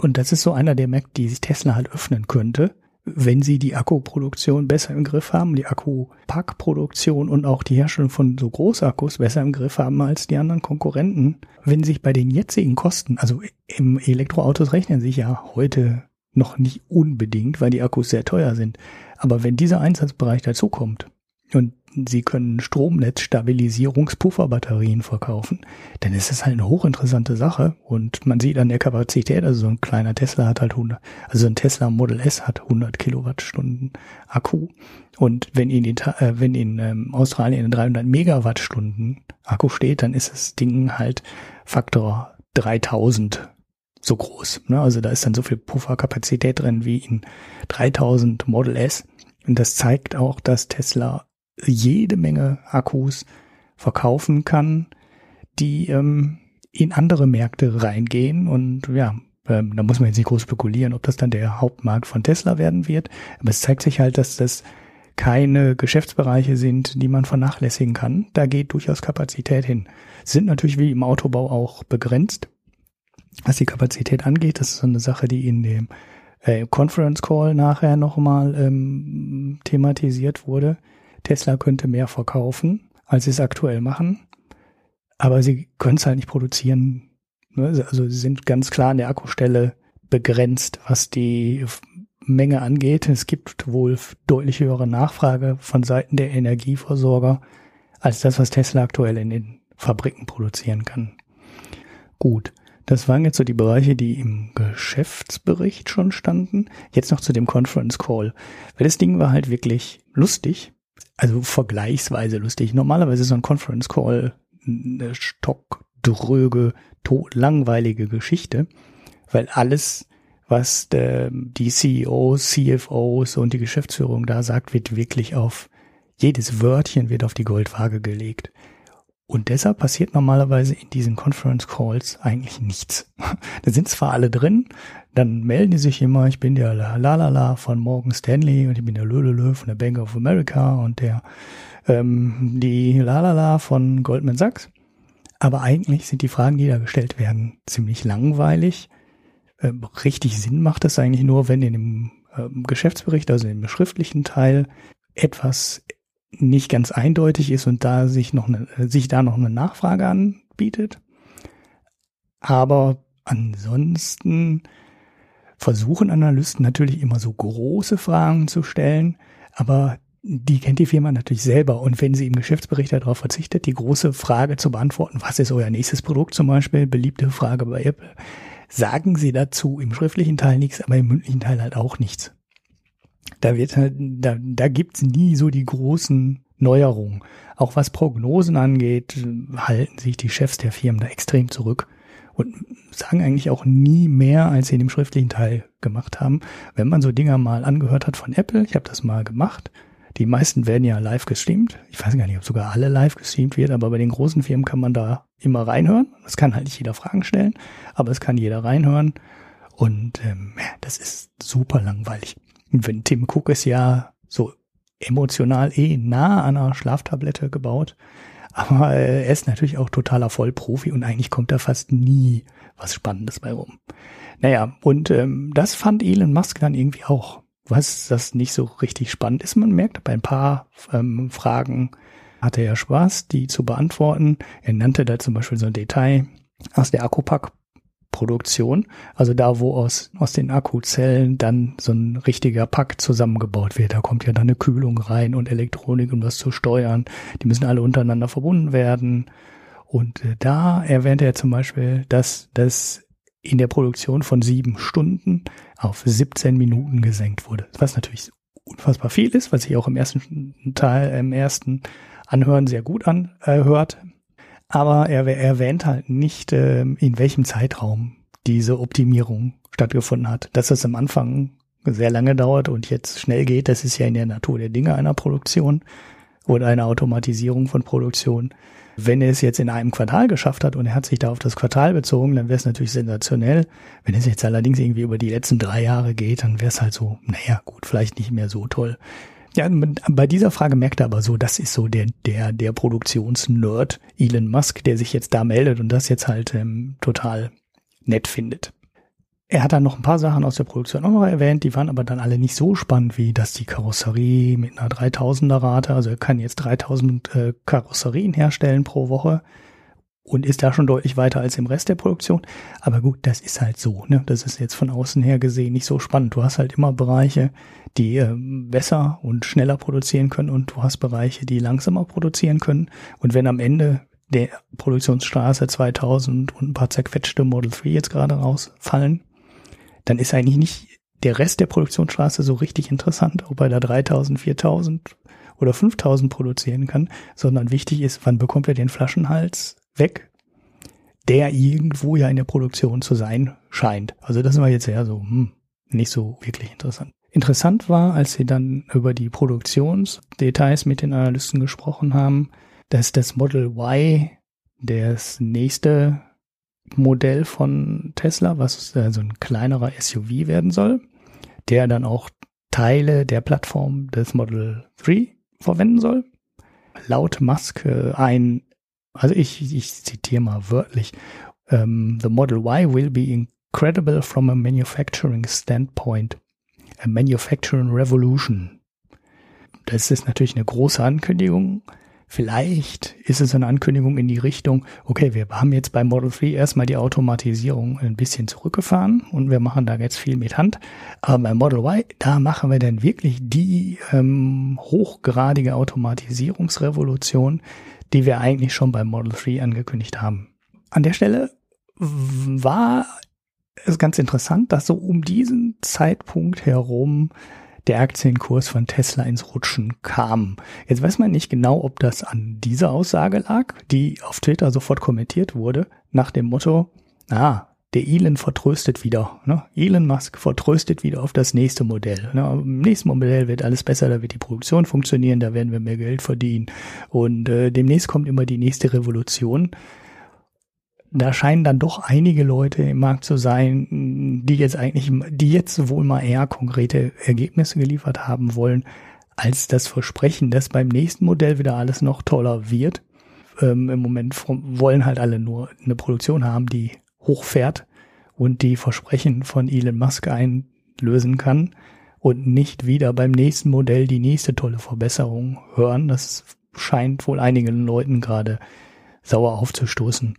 Und das ist so einer der Märkte, die sich Tesla halt öffnen könnte, wenn sie die Akkuproduktion besser im Griff haben, die Akkupackproduktion und auch die Herstellung von so Großakkus besser im Griff haben als die anderen Konkurrenten, wenn sich bei den jetzigen Kosten, also im Elektroautos rechnen sich ja heute noch nicht unbedingt, weil die Akkus sehr teuer sind. Aber wenn dieser Einsatzbereich dazukommt und Sie können Stromnetzstabilisierungspufferbatterien verkaufen, dann ist das halt eine hochinteressante Sache und man sieht an der Kapazität, also so ein kleiner Tesla hat halt 100, also ein Tesla Model S hat 100 Kilowattstunden Akku und wenn in, äh, wenn in ähm, Australien 300 Megawattstunden Akku steht, dann ist das Ding halt Faktor 3000 so groß. Ne? Also da ist dann so viel Pufferkapazität drin wie in 3000 Model S. Und das zeigt auch, dass Tesla jede Menge Akkus verkaufen kann, die ähm, in andere Märkte reingehen. Und ja, ähm, da muss man jetzt nicht groß spekulieren, ob das dann der Hauptmarkt von Tesla werden wird. Aber es zeigt sich halt, dass das keine Geschäftsbereiche sind, die man vernachlässigen kann. Da geht durchaus Kapazität hin. Sind natürlich wie im Autobau auch begrenzt was die Kapazität angeht. Das ist so eine Sache, die in dem äh, Conference Call nachher nochmal ähm, thematisiert wurde. Tesla könnte mehr verkaufen, als sie es aktuell machen, aber sie können es halt nicht produzieren. Ne? Also sie sind ganz klar an der Akkustelle begrenzt, was die Menge angeht. Es gibt wohl deutlich höhere Nachfrage von Seiten der Energieversorger als das, was Tesla aktuell in den Fabriken produzieren kann. Gut. Das waren jetzt so die Bereiche, die im Geschäftsbericht schon standen. Jetzt noch zu dem Conference Call. Weil das Ding war halt wirklich lustig. Also vergleichsweise lustig. Normalerweise ist so ein Conference Call eine stockdröge, langweilige Geschichte. Weil alles, was der, die CEOs, CFOs und die Geschäftsführung da sagt, wird wirklich auf jedes Wörtchen wird auf die Goldwaage gelegt. Und deshalb passiert normalerweise in diesen Conference Calls eigentlich nichts. da sind zwar alle drin, dann melden die sich immer, ich bin der Lalala von Morgan Stanley und ich bin der Lölölö von der Bank of America und der ähm, die Lalala von Goldman Sachs. Aber eigentlich sind die Fragen, die da gestellt werden, ziemlich langweilig. Ähm, richtig Sinn macht es eigentlich nur, wenn in dem ähm, Geschäftsbericht, also im schriftlichen Teil, etwas nicht ganz eindeutig ist und da sich noch eine, sich da noch eine Nachfrage anbietet. Aber ansonsten versuchen Analysten natürlich immer so große Fragen zu stellen, aber die kennt die Firma natürlich selber. Und wenn sie im Geschäftsbericht darauf verzichtet, die große Frage zu beantworten, was ist euer nächstes Produkt zum Beispiel, beliebte Frage bei Apple, sagen sie dazu im schriftlichen Teil nichts, aber im mündlichen Teil halt auch nichts da wird halt, da, da gibt's nie so die großen Neuerungen. Auch was Prognosen angeht, halten sich die Chefs der Firmen da extrem zurück und sagen eigentlich auch nie mehr, als sie in dem schriftlichen Teil gemacht haben. Wenn man so Dinger mal angehört hat von Apple, ich habe das mal gemacht, die meisten werden ja live gestreamt. Ich weiß gar nicht, ob sogar alle live gestreamt wird, aber bei den großen Firmen kann man da immer reinhören. Es kann halt nicht jeder Fragen stellen, aber es kann jeder reinhören. Und ähm, das ist super langweilig. Wenn Tim Cook ist ja so emotional eh nah an einer Schlaftablette gebaut, aber er ist natürlich auch totaler Vollprofi und eigentlich kommt da fast nie was Spannendes bei rum. Naja, und ähm, das fand Elon Musk dann irgendwie auch, was das nicht so richtig spannend ist. Man merkt, bei ein paar ähm, Fragen hatte er Spaß, die zu beantworten. Er nannte da zum Beispiel so ein Detail aus der Akkupack Produktion, also da, wo aus, aus den Akkuzellen dann so ein richtiger Pack zusammengebaut wird. Da kommt ja dann eine Kühlung rein und Elektronik, um das zu steuern. Die müssen alle untereinander verbunden werden. Und äh, da erwähnt er zum Beispiel, dass das in der Produktion von sieben Stunden auf 17 Minuten gesenkt wurde. Was natürlich unfassbar viel ist, was sich auch im ersten Teil, im ersten Anhören sehr gut anhört. Aber er erwähnt halt nicht, äh, in welchem Zeitraum diese Optimierung stattgefunden hat. Dass es am Anfang sehr lange dauert und jetzt schnell geht, das ist ja in der Natur der Dinge einer Produktion oder einer Automatisierung von Produktion. Wenn er es jetzt in einem Quartal geschafft hat und er hat sich da auf das Quartal bezogen, dann wäre es natürlich sensationell. Wenn es jetzt allerdings irgendwie über die letzten drei Jahre geht, dann wäre es halt so, naja, gut, vielleicht nicht mehr so toll. Ja, bei dieser Frage merkt er aber so, das ist so der, der, der Produktionsnerd Elon Musk, der sich jetzt da meldet und das jetzt halt ähm, total nett findet. er hat dann noch ein paar Sachen aus der Produktion auch noch erwähnt, die waren aber dann alle nicht so spannend, wie dass die Karosserie mit einer 3000er Rate, also er kann jetzt 3000 äh, Karosserien herstellen pro Woche und ist da schon deutlich weiter als im Rest der Produktion. Aber gut, das ist halt so. Ne? Das ist jetzt von außen her gesehen nicht so spannend. Du hast halt immer Bereiche, die äh, besser und schneller produzieren können und du hast Bereiche, die langsamer produzieren können. Und wenn am Ende der Produktionsstraße 2000 und ein paar zerquetschte Model 3 jetzt gerade rausfallen, dann ist eigentlich nicht der Rest der Produktionsstraße so richtig interessant, ob er da 3000, 4000 oder 5000 produzieren kann, sondern wichtig ist, wann bekommt er den Flaschenhals weg, der irgendwo ja in der Produktion zu sein scheint. Also das war jetzt eher so, hm, nicht so wirklich interessant. Interessant war, als sie dann über die Produktionsdetails mit den Analysten gesprochen haben, dass das Model Y das nächste Modell von Tesla, was so ein kleinerer SUV werden soll, der dann auch Teile der Plattform des Model 3 verwenden soll. Laut Musk äh, ein, also ich, ich zitiere mal wörtlich, um, ähm, The Model Y will be incredible from a manufacturing standpoint. A manufacturing revolution. Das ist natürlich eine große Ankündigung, Vielleicht ist es eine Ankündigung in die Richtung, okay, wir haben jetzt bei Model 3 erstmal die Automatisierung ein bisschen zurückgefahren und wir machen da jetzt viel mit Hand. Aber bei Model Y, da machen wir dann wirklich die ähm, hochgradige Automatisierungsrevolution, die wir eigentlich schon bei Model 3 angekündigt haben. An der Stelle war es ganz interessant, dass so um diesen Zeitpunkt herum der Aktienkurs von Tesla ins Rutschen kam. Jetzt weiß man nicht genau, ob das an dieser Aussage lag, die auf Twitter sofort kommentiert wurde, nach dem Motto, ah, der Elon vertröstet wieder. Ne? Elon Musk vertröstet wieder auf das nächste Modell. Ne? Im nächsten Modell wird alles besser, da wird die Produktion funktionieren, da werden wir mehr Geld verdienen. Und äh, demnächst kommt immer die nächste Revolution da scheinen dann doch einige Leute im Markt zu sein, die jetzt eigentlich, die jetzt wohl mal eher konkrete Ergebnisse geliefert haben wollen, als das Versprechen, dass beim nächsten Modell wieder alles noch toller wird. Ähm, Im Moment wollen halt alle nur eine Produktion haben, die hochfährt und die Versprechen von Elon Musk einlösen kann und nicht wieder beim nächsten Modell die nächste tolle Verbesserung hören. Das scheint wohl einigen Leuten gerade sauer aufzustoßen.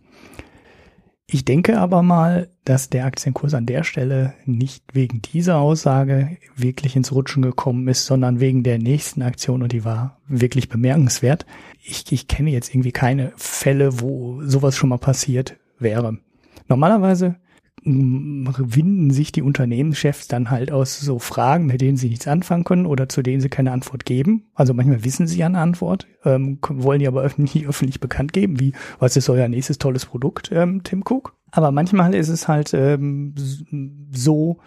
Ich denke aber mal, dass der Aktienkurs an der Stelle nicht wegen dieser Aussage wirklich ins Rutschen gekommen ist, sondern wegen der nächsten Aktion und die war wirklich bemerkenswert. Ich, ich kenne jetzt irgendwie keine Fälle, wo sowas schon mal passiert wäre. Normalerweise winden sich die Unternehmenschefs dann halt aus so Fragen, mit denen sie nichts anfangen können oder zu denen sie keine Antwort geben. Also manchmal wissen sie ja eine Antwort, ähm, wollen die aber öffentlich, öffentlich bekannt geben, wie, was ist euer nächstes tolles Produkt, ähm, Tim Cook. Aber manchmal ist es halt ähm, so,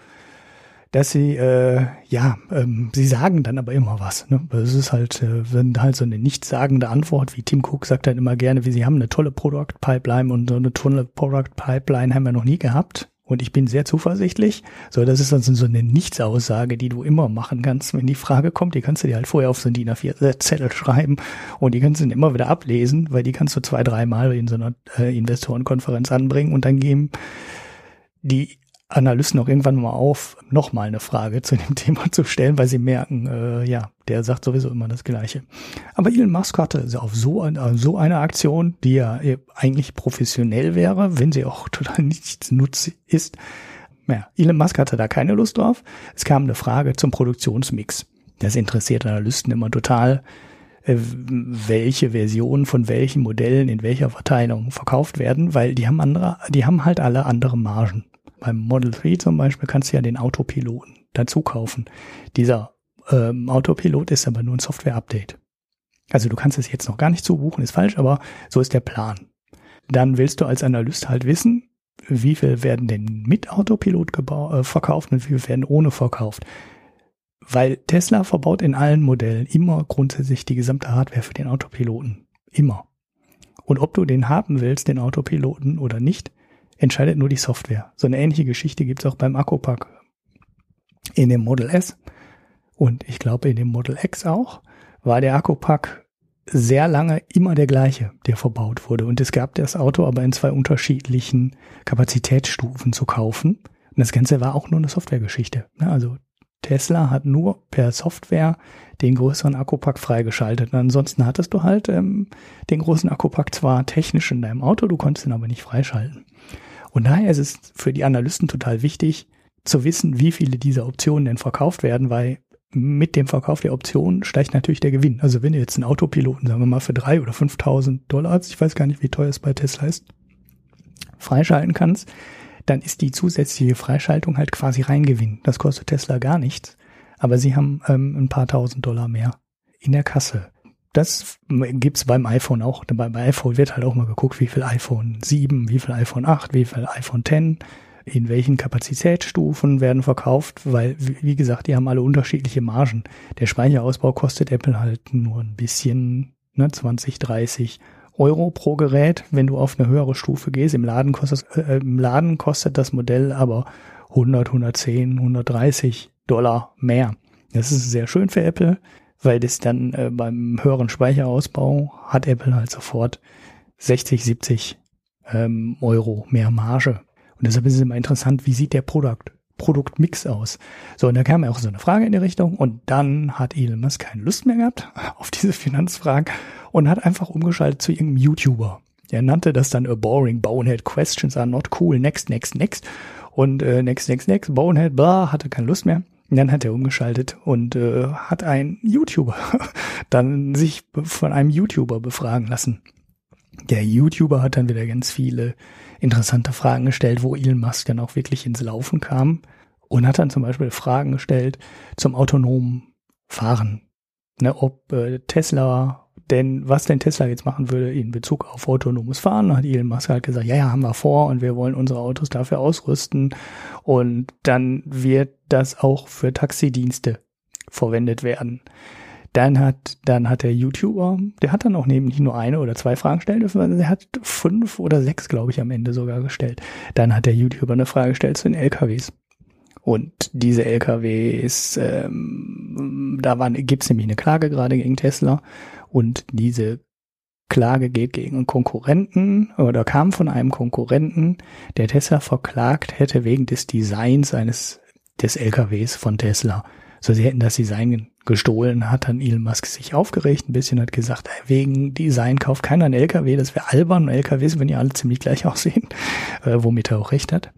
dass sie, äh, ja, ähm, sie sagen dann aber immer was. Ne? Es ist halt, äh, wenn halt so eine nichtssagende Antwort, wie Tim Cook sagt dann immer gerne, wie sie haben eine tolle Product Pipeline und so eine tolle Product Pipeline haben wir noch nie gehabt. Und ich bin sehr zuversichtlich. So, das ist also so eine Nichtsaussage, die du immer machen kannst, wenn die Frage kommt. Die kannst du dir halt vorher auf so ein DIN A4-Zettel schreiben und die kannst du dann immer wieder ablesen, weil die kannst du zwei, dreimal in so einer äh, Investorenkonferenz anbringen und dann geben die Analysten auch irgendwann mal auf, nochmal eine Frage zu dem Thema zu stellen, weil sie merken, äh, ja, der sagt sowieso immer das Gleiche. Aber Elon Musk hatte also auf so, eine, so eine Aktion, die ja eigentlich professionell wäre, wenn sie auch total nichts nutz ist. Ja, Elon Musk hatte da keine Lust drauf. Es kam eine Frage zum Produktionsmix. Das interessiert Analysten immer total, äh, welche Versionen von welchen Modellen in welcher Verteilung verkauft werden, weil die haben andere, die haben halt alle andere Margen beim Model 3 zum Beispiel kannst du ja den Autopiloten dazu kaufen. Dieser ähm, Autopilot ist aber nur ein Software-Update. Also du kannst es jetzt noch gar nicht zubuchen, ist falsch, aber so ist der Plan. Dann willst du als Analyst halt wissen, wie viel werden denn mit Autopilot äh, verkauft und wie viel werden ohne verkauft. Weil Tesla verbaut in allen Modellen immer grundsätzlich die gesamte Hardware für den Autopiloten. Immer. Und ob du den haben willst, den Autopiloten oder nicht, entscheidet nur die Software. So eine ähnliche Geschichte gibt's auch beim Akkupack in dem Model S und ich glaube in dem Model X auch, war der Akkupack sehr lange immer der gleiche, der verbaut wurde. Und es gab das Auto aber in zwei unterschiedlichen Kapazitätsstufen zu kaufen. Und das Ganze war auch nur eine Softwaregeschichte. Ne? Also Tesla hat nur per Software den größeren Akkupack freigeschaltet. Und ansonsten hattest du halt ähm, den großen Akkupack zwar technisch in deinem Auto, du konntest ihn aber nicht freischalten. Und daher ist es für die Analysten total wichtig zu wissen, wie viele dieser Optionen denn verkauft werden, weil mit dem Verkauf der Optionen steigt natürlich der Gewinn. Also wenn du jetzt einen Autopiloten, sagen wir mal, für drei oder 5.000 Dollar, ich weiß gar nicht, wie teuer es bei Tesla ist, freischalten kannst, dann ist die zusätzliche Freischaltung halt quasi Reingewinn. Das kostet Tesla gar nichts, aber sie haben ähm, ein paar tausend Dollar mehr in der Kasse. Das gibt's beim iPhone auch. Beim iPhone wird halt auch mal geguckt, wie viel iPhone 7, wie viel iPhone 8, wie viel iPhone 10, in welchen Kapazitätsstufen werden verkauft, weil, wie gesagt, die haben alle unterschiedliche Margen. Der Speicherausbau kostet Apple halt nur ein bisschen, ne, 20, 30 Euro pro Gerät, wenn du auf eine höhere Stufe gehst. Im Laden kostet, äh, im Laden kostet das Modell aber 100, 110, 130 Dollar mehr. Das ist sehr schön für Apple, weil das dann äh, beim höheren Speicherausbau hat Apple halt sofort 60, 70 ähm, Euro mehr Marge. Und deshalb ist es immer interessant, wie sieht der Produkt, Produktmix aus. So, und da kam ja auch so eine Frage in die Richtung und dann hat Elon Musk keine Lust mehr gehabt auf diese Finanzfragen und hat einfach umgeschaltet zu irgendeinem YouTuber. Er nannte das dann a boring bonehead questions are not cool, next, next, next. Und äh, next, next, next, bonehead, blah, hatte keine Lust mehr. Und dann hat er umgeschaltet und äh, hat ein YouTuber dann sich von einem YouTuber befragen lassen. Der YouTuber hat dann wieder ganz viele interessante Fragen gestellt, wo Elon Musk dann auch wirklich ins Laufen kam und hat dann zum Beispiel Fragen gestellt zum autonomen Fahren. Ne, ob äh, Tesla denn, was denn Tesla jetzt machen würde in Bezug auf autonomes Fahren, hat Elon Musk halt gesagt, ja, ja, haben wir vor und wir wollen unsere Autos dafür ausrüsten und dann wird das auch für Taxidienste verwendet werden. Dann hat, dann hat der YouTuber, der hat dann auch neben nicht nur eine oder zwei Fragen gestellt, sondern der hat fünf oder sechs, glaube ich, am Ende sogar gestellt. Dann hat der YouTuber eine Frage gestellt zu den LKWs. Und diese LKWs, ähm, da waren, gibt's nämlich eine Klage gerade gegen Tesla und diese Klage geht gegen einen Konkurrenten oder kam von einem Konkurrenten, der Tesla verklagt hätte wegen des Designs eines des LKWs von Tesla. So, sie hätten das Design gestohlen, hat dann Elon Musk sich aufgeregt, ein bisschen hat gesagt, wegen Design kauft keiner einen LKW, das wäre albern, LKWs wenn die alle ziemlich gleich aussehen, äh, womit er auch recht hat.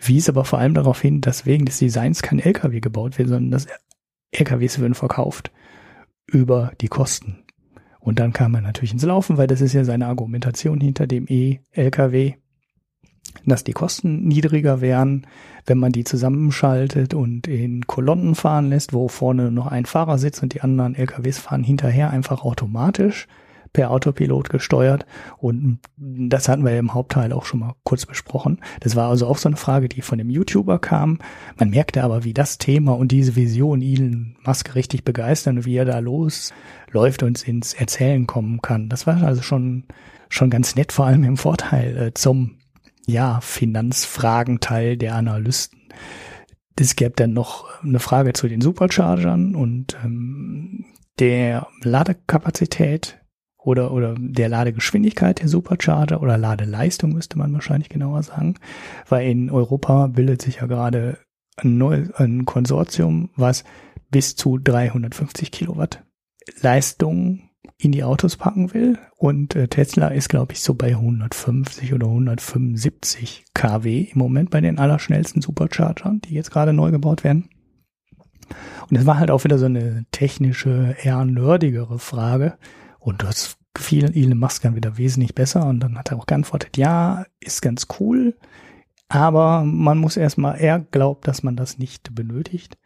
Wies aber vor allem darauf hin, dass wegen des Designs kein LKW gebaut wird, sondern dass LKWs würden verkauft über die Kosten. Und dann kam er natürlich ins Laufen, weil das ist ja seine Argumentation hinter dem E-LKW, dass die Kosten niedriger wären, wenn man die zusammenschaltet und in Kolonnen fahren lässt, wo vorne noch ein Fahrer sitzt und die anderen LKWs fahren hinterher einfach automatisch per Autopilot gesteuert. Und das hatten wir im Hauptteil auch schon mal kurz besprochen. Das war also auch so eine Frage, die von dem YouTuber kam. Man merkte aber, wie das Thema und diese Vision Elon Musk richtig begeistern und wie er da losläuft und ins Erzählen kommen kann. Das war also schon, schon ganz nett, vor allem im Vorteil äh, zum ja, Finanzfragenteil der Analysten. Es gäbe dann noch eine Frage zu den Superchargern und ähm, der Ladekapazität oder, oder der Ladegeschwindigkeit der Supercharger oder Ladeleistung müsste man wahrscheinlich genauer sagen, weil in Europa bildet sich ja gerade ein, neues, ein Konsortium, was bis zu 350 Kilowatt Leistung in die Autos packen will. Und äh, Tesla ist, glaube ich, so bei 150 oder 175 kW im Moment bei den allerschnellsten Superchargern, die jetzt gerade neu gebaut werden. Und es war halt auch wieder so eine technische, eher nerdigere Frage. Und das gefiel Elon Musk dann wieder wesentlich besser. Und dann hat er auch geantwortet, ja, ist ganz cool. Aber man muss erstmal, er glaubt, dass man das nicht benötigt.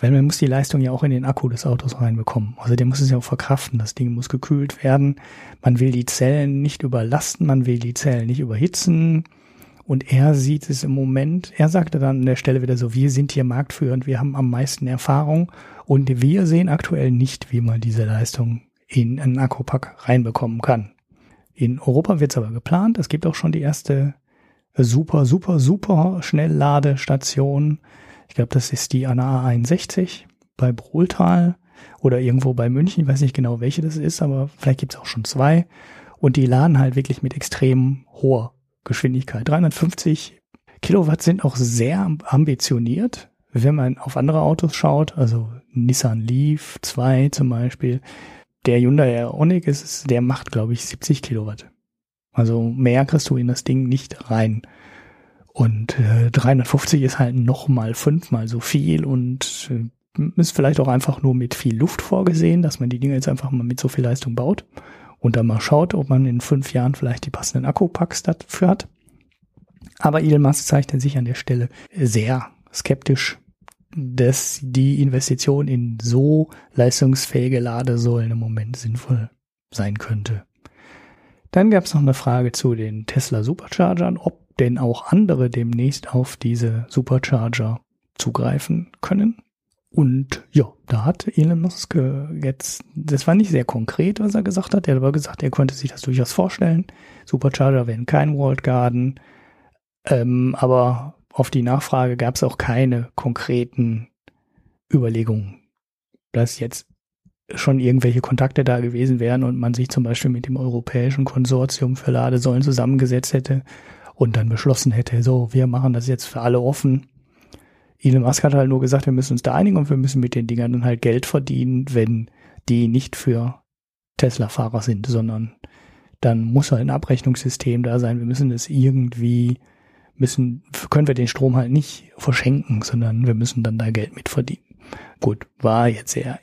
Weil man muss die Leistung ja auch in den Akku des Autos reinbekommen. Also der muss es ja auch verkraften. Das Ding muss gekühlt werden. Man will die Zellen nicht überlasten, man will die Zellen nicht überhitzen. Und er sieht es im Moment, er sagte dann an der Stelle wieder so, wir sind hier marktführend, wir haben am meisten Erfahrung und wir sehen aktuell nicht, wie man diese Leistung in einen Akkupack reinbekommen kann. In Europa wird es aber geplant. Es gibt auch schon die erste super, super, super Schnellladestation ich glaube, das ist die Anna 61 bei Brohltal oder irgendwo bei München. Ich weiß nicht genau, welche das ist, aber vielleicht gibt es auch schon zwei. Und die laden halt wirklich mit extrem hoher Geschwindigkeit. 350 Kilowatt sind auch sehr ambitioniert, wenn man auf andere Autos schaut, also Nissan Leaf 2 zum Beispiel. Der Hyundai Ioniq ist, der macht, glaube ich, 70 Kilowatt. Also mehr kriegst du in das Ding nicht rein. Und äh, 350 ist halt noch mal fünfmal so viel und äh, ist vielleicht auch einfach nur mit viel Luft vorgesehen, dass man die Dinge jetzt einfach mal mit so viel Leistung baut und dann mal schaut, ob man in fünf Jahren vielleicht die passenden Akkupacks dafür hat. Aber Elon Musk zeichnet sich an der Stelle sehr skeptisch, dass die Investition in so leistungsfähige Ladesäulen im Moment sinnvoll sein könnte. Dann gab es noch eine Frage zu den Tesla Superchargern, ob denn auch andere demnächst auf diese Supercharger zugreifen können. Und ja, da hat Elon Musk jetzt, das war nicht sehr konkret, was er gesagt hat. Er hat aber gesagt, er konnte sich das durchaus vorstellen. Supercharger werden kein Walled Garden. Ähm, aber auf die Nachfrage gab es auch keine konkreten Überlegungen, dass jetzt schon irgendwelche Kontakte da gewesen wären und man sich zum Beispiel mit dem Europäischen Konsortium für Ladesäulen zusammengesetzt hätte und dann beschlossen hätte, so, wir machen das jetzt für alle offen. Elon Musk hat halt nur gesagt, wir müssen uns da einigen und wir müssen mit den Dingern dann halt Geld verdienen, wenn die nicht für Tesla-Fahrer sind, sondern dann muss halt ein Abrechnungssystem da sein. Wir müssen es irgendwie, müssen, können wir den Strom halt nicht verschenken, sondern wir müssen dann da Geld mitverdienen. Gut, war jetzt sehr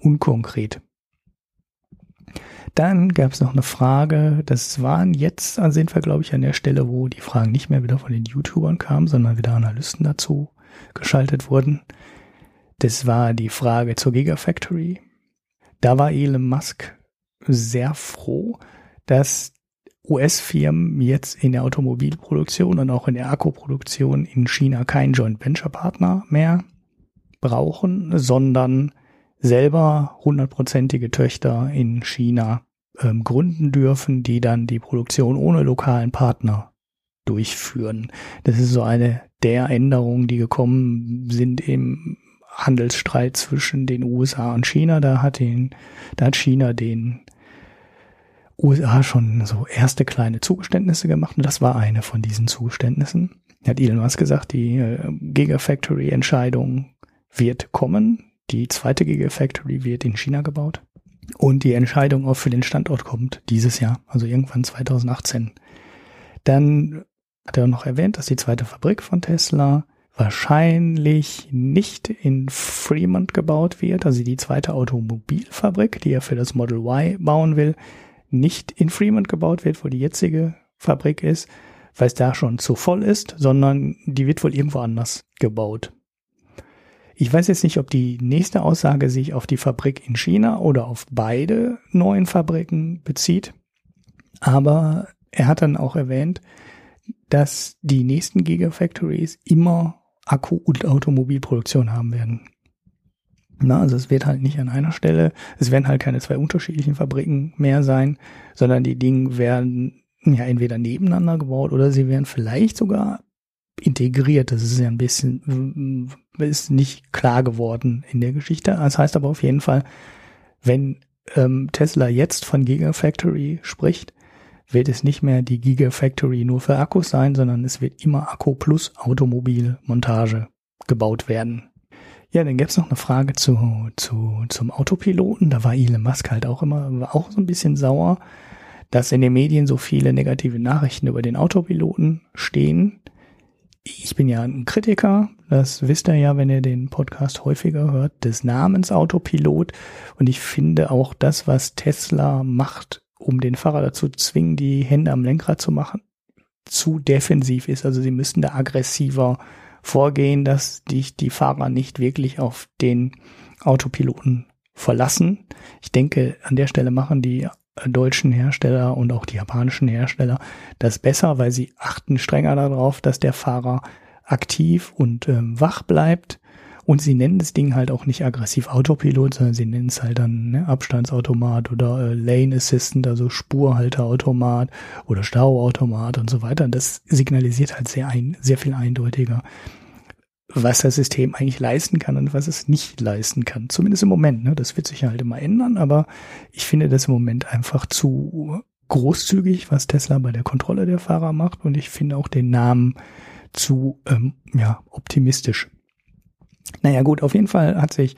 unkonkret. Dann gab es noch eine Frage, das waren jetzt, sind wir glaube ich an der Stelle, wo die Fragen nicht mehr wieder von den YouTubern kamen, sondern wieder Analysten dazu geschaltet wurden. Das war die Frage zur Gigafactory. Da war Elon Musk sehr froh, dass US-Firmen jetzt in der Automobilproduktion und auch in der Akkuproduktion in China keinen Joint Venture Partner mehr brauchen, sondern selber hundertprozentige Töchter in China ähm, gründen dürfen, die dann die Produktion ohne lokalen Partner durchführen. Das ist so eine der Änderungen, die gekommen sind im Handelsstreit zwischen den USA und China. Da hat den, da hat China den USA schon so erste kleine Zugeständnisse gemacht und das war eine von diesen Zugeständnissen. Hat Elon Musk gesagt, die äh, Gigafactory-Entscheidung wird kommen. Die zweite Gigafactory wird in China gebaut. Und die Entscheidung auch für den Standort kommt dieses Jahr, also irgendwann 2018. Dann hat er noch erwähnt, dass die zweite Fabrik von Tesla wahrscheinlich nicht in Fremont gebaut wird, also die zweite Automobilfabrik, die er für das Model Y bauen will, nicht in Fremont gebaut wird, wo die jetzige Fabrik ist, weil es da schon zu voll ist, sondern die wird wohl irgendwo anders gebaut. Ich weiß jetzt nicht, ob die nächste Aussage sich auf die Fabrik in China oder auf beide neuen Fabriken bezieht, aber er hat dann auch erwähnt, dass die nächsten Gigafactories immer Akku- und Automobilproduktion haben werden. Na, also es wird halt nicht an einer Stelle, es werden halt keine zwei unterschiedlichen Fabriken mehr sein, sondern die Dinge werden ja entweder nebeneinander gebaut oder sie werden vielleicht sogar integriert. Das ist ja ein bisschen, ist nicht klar geworden in der Geschichte. Das heißt aber auf jeden Fall, wenn ähm, Tesla jetzt von Gigafactory spricht, wird es nicht mehr die Gigafactory nur für Akkus sein, sondern es wird immer Akku plus Automobilmontage gebaut werden. Ja, dann gäbe es noch eine Frage zu, zu, zum Autopiloten. Da war Elon Musk halt auch immer, war auch so ein bisschen sauer, dass in den Medien so viele negative Nachrichten über den Autopiloten stehen. Ich bin ja ein Kritiker, das wisst ihr ja, wenn ihr den Podcast häufiger hört, des Namens Autopilot. Und ich finde auch das, was Tesla macht, um den Fahrer dazu zu zwingen, die Hände am Lenkrad zu machen, zu defensiv ist. Also sie müssen da aggressiver vorgehen, dass die, die Fahrer nicht wirklich auf den Autopiloten verlassen. Ich denke, an der Stelle machen die deutschen Hersteller und auch die japanischen Hersteller das besser, weil sie achten strenger darauf, dass der Fahrer aktiv und ähm, wach bleibt und sie nennen das Ding halt auch nicht aggressiv Autopilot, sondern sie nennen es halt dann ne, Abstandsautomat oder äh, Lane Assistant, also Spurhalterautomat oder Stauautomat und so weiter. Und das signalisiert halt sehr ein, sehr viel eindeutiger, was das System eigentlich leisten kann und was es nicht leisten kann. Zumindest im Moment. Ne? Das wird sich halt immer ändern, aber ich finde das im Moment einfach zu großzügig, was Tesla bei der Kontrolle der Fahrer macht. Und ich finde auch den Namen zu ähm, ja, optimistisch. Naja gut, auf jeden Fall hat sich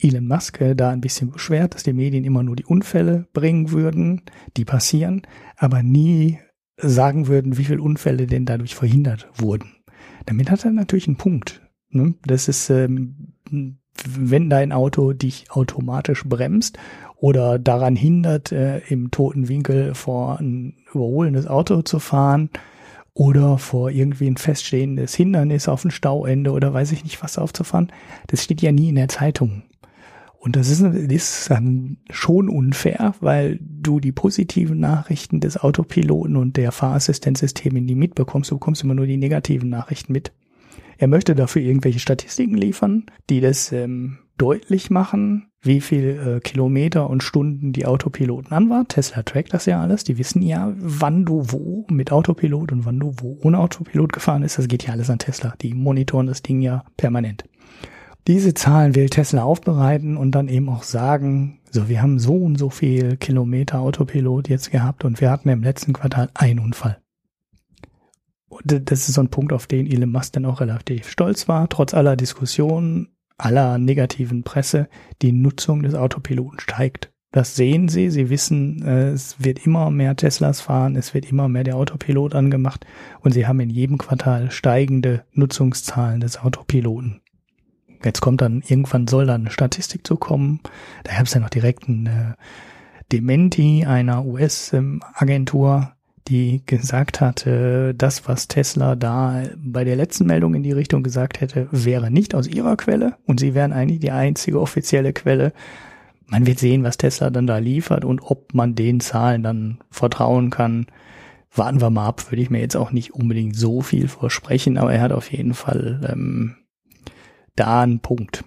Elon Musk äh, da ein bisschen beschwert, dass die Medien immer nur die Unfälle bringen würden, die passieren, aber nie sagen würden, wie viele Unfälle denn dadurch verhindert wurden. Damit hat er natürlich einen Punkt. Ne? Das ist, ähm, wenn dein Auto dich automatisch bremst oder daran hindert, äh, im toten Winkel vor ein überholendes Auto zu fahren oder vor irgendwie ein feststehendes Hindernis auf ein Stauende oder weiß ich nicht was aufzufahren, das steht ja nie in der Zeitung. Und das ist, ist dann schon unfair, weil du die positiven Nachrichten des Autopiloten und der Fahrassistenzsysteme nie mitbekommst. Du bekommst immer nur die negativen Nachrichten mit. Er möchte dafür irgendwelche Statistiken liefern, die das ähm, deutlich machen, wie viel äh, Kilometer und Stunden die Autopiloten an war. Tesla trackt das ja alles. Die wissen ja, wann du wo mit Autopilot und wann du wo ohne Autopilot gefahren ist. Das geht ja alles an Tesla. Die monitoren das Ding ja permanent. Diese Zahlen will Tesla aufbereiten und dann eben auch sagen, so, wir haben so und so viel Kilometer Autopilot jetzt gehabt und wir hatten im letzten Quartal einen Unfall. Und das ist so ein Punkt, auf den Elon Musk dann auch relativ stolz war, trotz aller Diskussionen, aller negativen Presse, die Nutzung des Autopiloten steigt. Das sehen sie, sie wissen, äh, es wird immer mehr Teslas fahren, es wird immer mehr der Autopilot angemacht und sie haben in jedem Quartal steigende Nutzungszahlen des Autopiloten. Jetzt kommt dann, irgendwann soll dann eine Statistik zu kommen. Da gab es ja noch direkt ein äh, Dementi einer US-Agentur, die gesagt hatte, das, was Tesla da bei der letzten Meldung in die Richtung gesagt hätte, wäre nicht aus ihrer Quelle und sie wären eigentlich die einzige offizielle Quelle. Man wird sehen, was Tesla dann da liefert und ob man den Zahlen dann vertrauen kann. Warten wir mal ab, würde ich mir jetzt auch nicht unbedingt so viel versprechen, aber er hat auf jeden Fall ähm, da ein Punkt.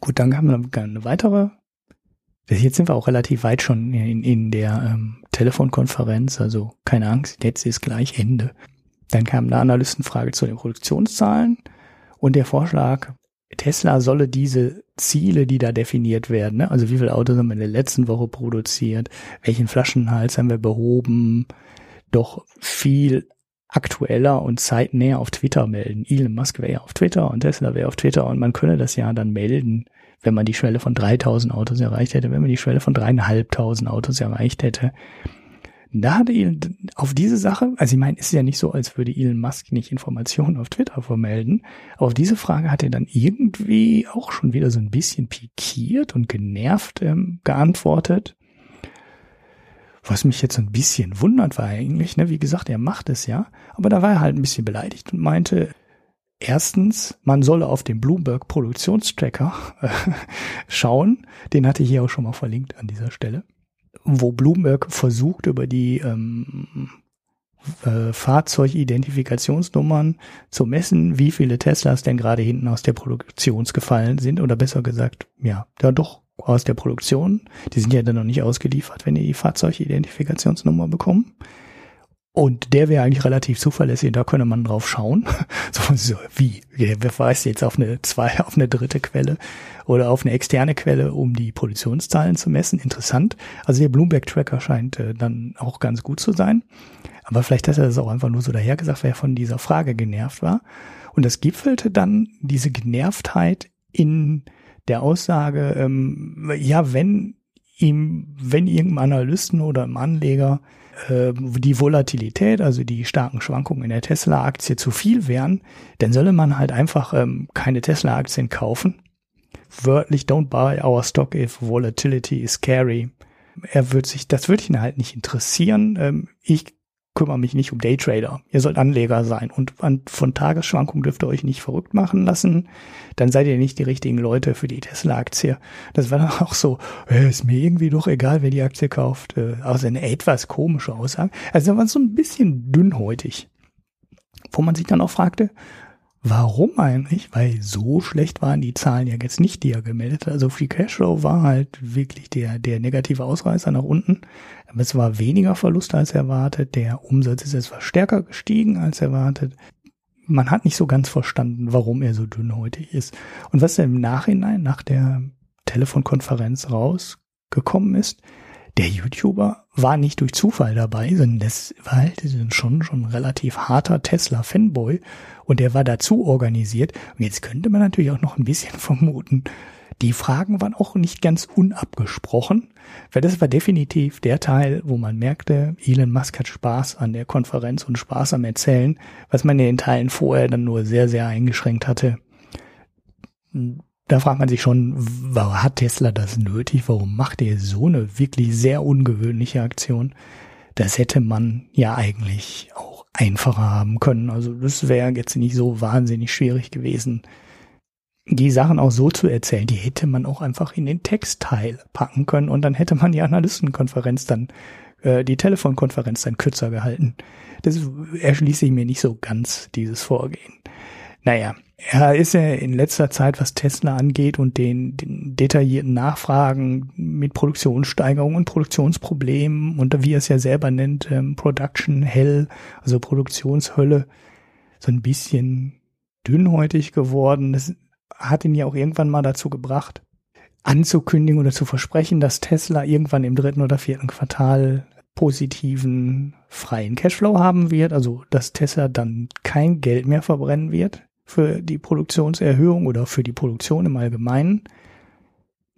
Gut, dann haben wir eine weitere. Jetzt sind wir auch relativ weit schon in, in der ähm, Telefonkonferenz, also keine Angst, jetzt ist gleich Ende. Dann kam eine Analystenfrage zu den Produktionszahlen und der Vorschlag, Tesla solle diese Ziele, die da definiert werden, ne? also wie viele Autos haben wir in der letzten Woche produziert, welchen Flaschenhals haben wir behoben, doch viel aktueller und zeitnäher auf Twitter melden. Elon Musk wäre ja auf Twitter und Tesla wäre auf Twitter und man könne das ja dann melden, wenn man die Schwelle von 3000 Autos erreicht hätte, wenn man die Schwelle von dreieinhalbtausend Autos erreicht hätte. Da hatte Elon auf diese Sache, also ich meine, es ist ja nicht so, als würde Elon Musk nicht Informationen auf Twitter vermelden, aber auf diese Frage hat er dann irgendwie auch schon wieder so ein bisschen pikiert und genervt ähm, geantwortet. Was mich jetzt ein bisschen wundert war eigentlich, ne, wie gesagt, er macht es ja, aber da war er halt ein bisschen beleidigt und meinte, erstens, man solle auf den Bloomberg Produktionstracker äh, schauen, den hatte ich hier auch schon mal verlinkt an dieser Stelle, wo Bloomberg versucht über die ähm, äh, Fahrzeugidentifikationsnummern zu messen, wie viele Teslas denn gerade hinten aus der Produktion gefallen sind oder besser gesagt, ja, ja doch aus der Produktion. Die sind ja dann noch nicht ausgeliefert, wenn die die Fahrzeugidentifikationsnummer bekommen. Und der wäre eigentlich relativ zuverlässig, da könnte man drauf schauen. so, wie? Wer weiß jetzt auf eine zwei, auf eine dritte Quelle oder auf eine externe Quelle, um die Produktionszahlen zu messen. Interessant. Also der Bloomberg Tracker scheint äh, dann auch ganz gut zu sein. Aber vielleicht hat er das auch einfach nur so dahergesagt, weil er von dieser Frage genervt war. Und das gipfelte dann diese Genervtheit in der Aussage, ähm, ja, wenn ihm, wenn irgendeinem Analysten oder einem Anleger äh, die Volatilität, also die starken Schwankungen in der Tesla-Aktie zu viel wären, dann solle man halt einfach ähm, keine Tesla-Aktien kaufen. Wörtlich, don't buy our stock if volatility is scary. Er wird sich, das würde ihn halt nicht interessieren. Ähm, ich kümmere mich nicht um Daytrader. Ihr sollt Anleger sein und von Tagesschwankungen dürft ihr euch nicht verrückt machen lassen. Dann seid ihr nicht die richtigen Leute für die Tesla-Aktie. Das war dann auch so, äh, ist mir irgendwie doch egal, wer die Aktie kauft. Äh, also eine etwas komische Aussage. Also da war so ein bisschen dünnhäutig. Wo man sich dann auch fragte, Warum eigentlich? Weil so schlecht waren die Zahlen ja jetzt nicht, die er gemeldet hat. Also Free Cashflow war halt wirklich der, der negative Ausreißer nach unten. Aber es war weniger Verlust als erwartet. Der Umsatz ist etwas stärker gestiegen als erwartet. Man hat nicht so ganz verstanden, warum er so dünnhäutig ist. Und was im Nachhinein, nach der Telefonkonferenz rausgekommen ist, der YouTuber war nicht durch Zufall dabei, sondern das war halt schon, schon ein relativ harter Tesla-Fanboy und der war dazu organisiert. Und jetzt könnte man natürlich auch noch ein bisschen vermuten, die Fragen waren auch nicht ganz unabgesprochen, weil das war definitiv der Teil, wo man merkte, Elon Musk hat Spaß an der Konferenz und Spaß am Erzählen, was man in den Teilen vorher dann nur sehr, sehr eingeschränkt hatte. Da fragt man sich schon, warum hat Tesla das nötig? Warum macht er so eine wirklich sehr ungewöhnliche Aktion? Das hätte man ja eigentlich auch einfacher haben können. Also das wäre jetzt nicht so wahnsinnig schwierig gewesen, die Sachen auch so zu erzählen, die hätte man auch einfach in den Textteil packen können und dann hätte man die Analystenkonferenz dann, äh, die Telefonkonferenz dann kürzer gehalten. Das erschließe ich mir nicht so ganz, dieses Vorgehen. Naja, er ist ja in letzter Zeit, was Tesla angeht und den, den detaillierten Nachfragen mit Produktionssteigerung und Produktionsproblemen und wie er es ja selber nennt, ähm, Production Hell, also Produktionshölle, so ein bisschen dünnhäutig geworden. Das hat ihn ja auch irgendwann mal dazu gebracht, anzukündigen oder zu versprechen, dass Tesla irgendwann im dritten oder vierten Quartal positiven freien Cashflow haben wird, also dass Tesla dann kein Geld mehr verbrennen wird für die Produktionserhöhung oder für die Produktion im Allgemeinen.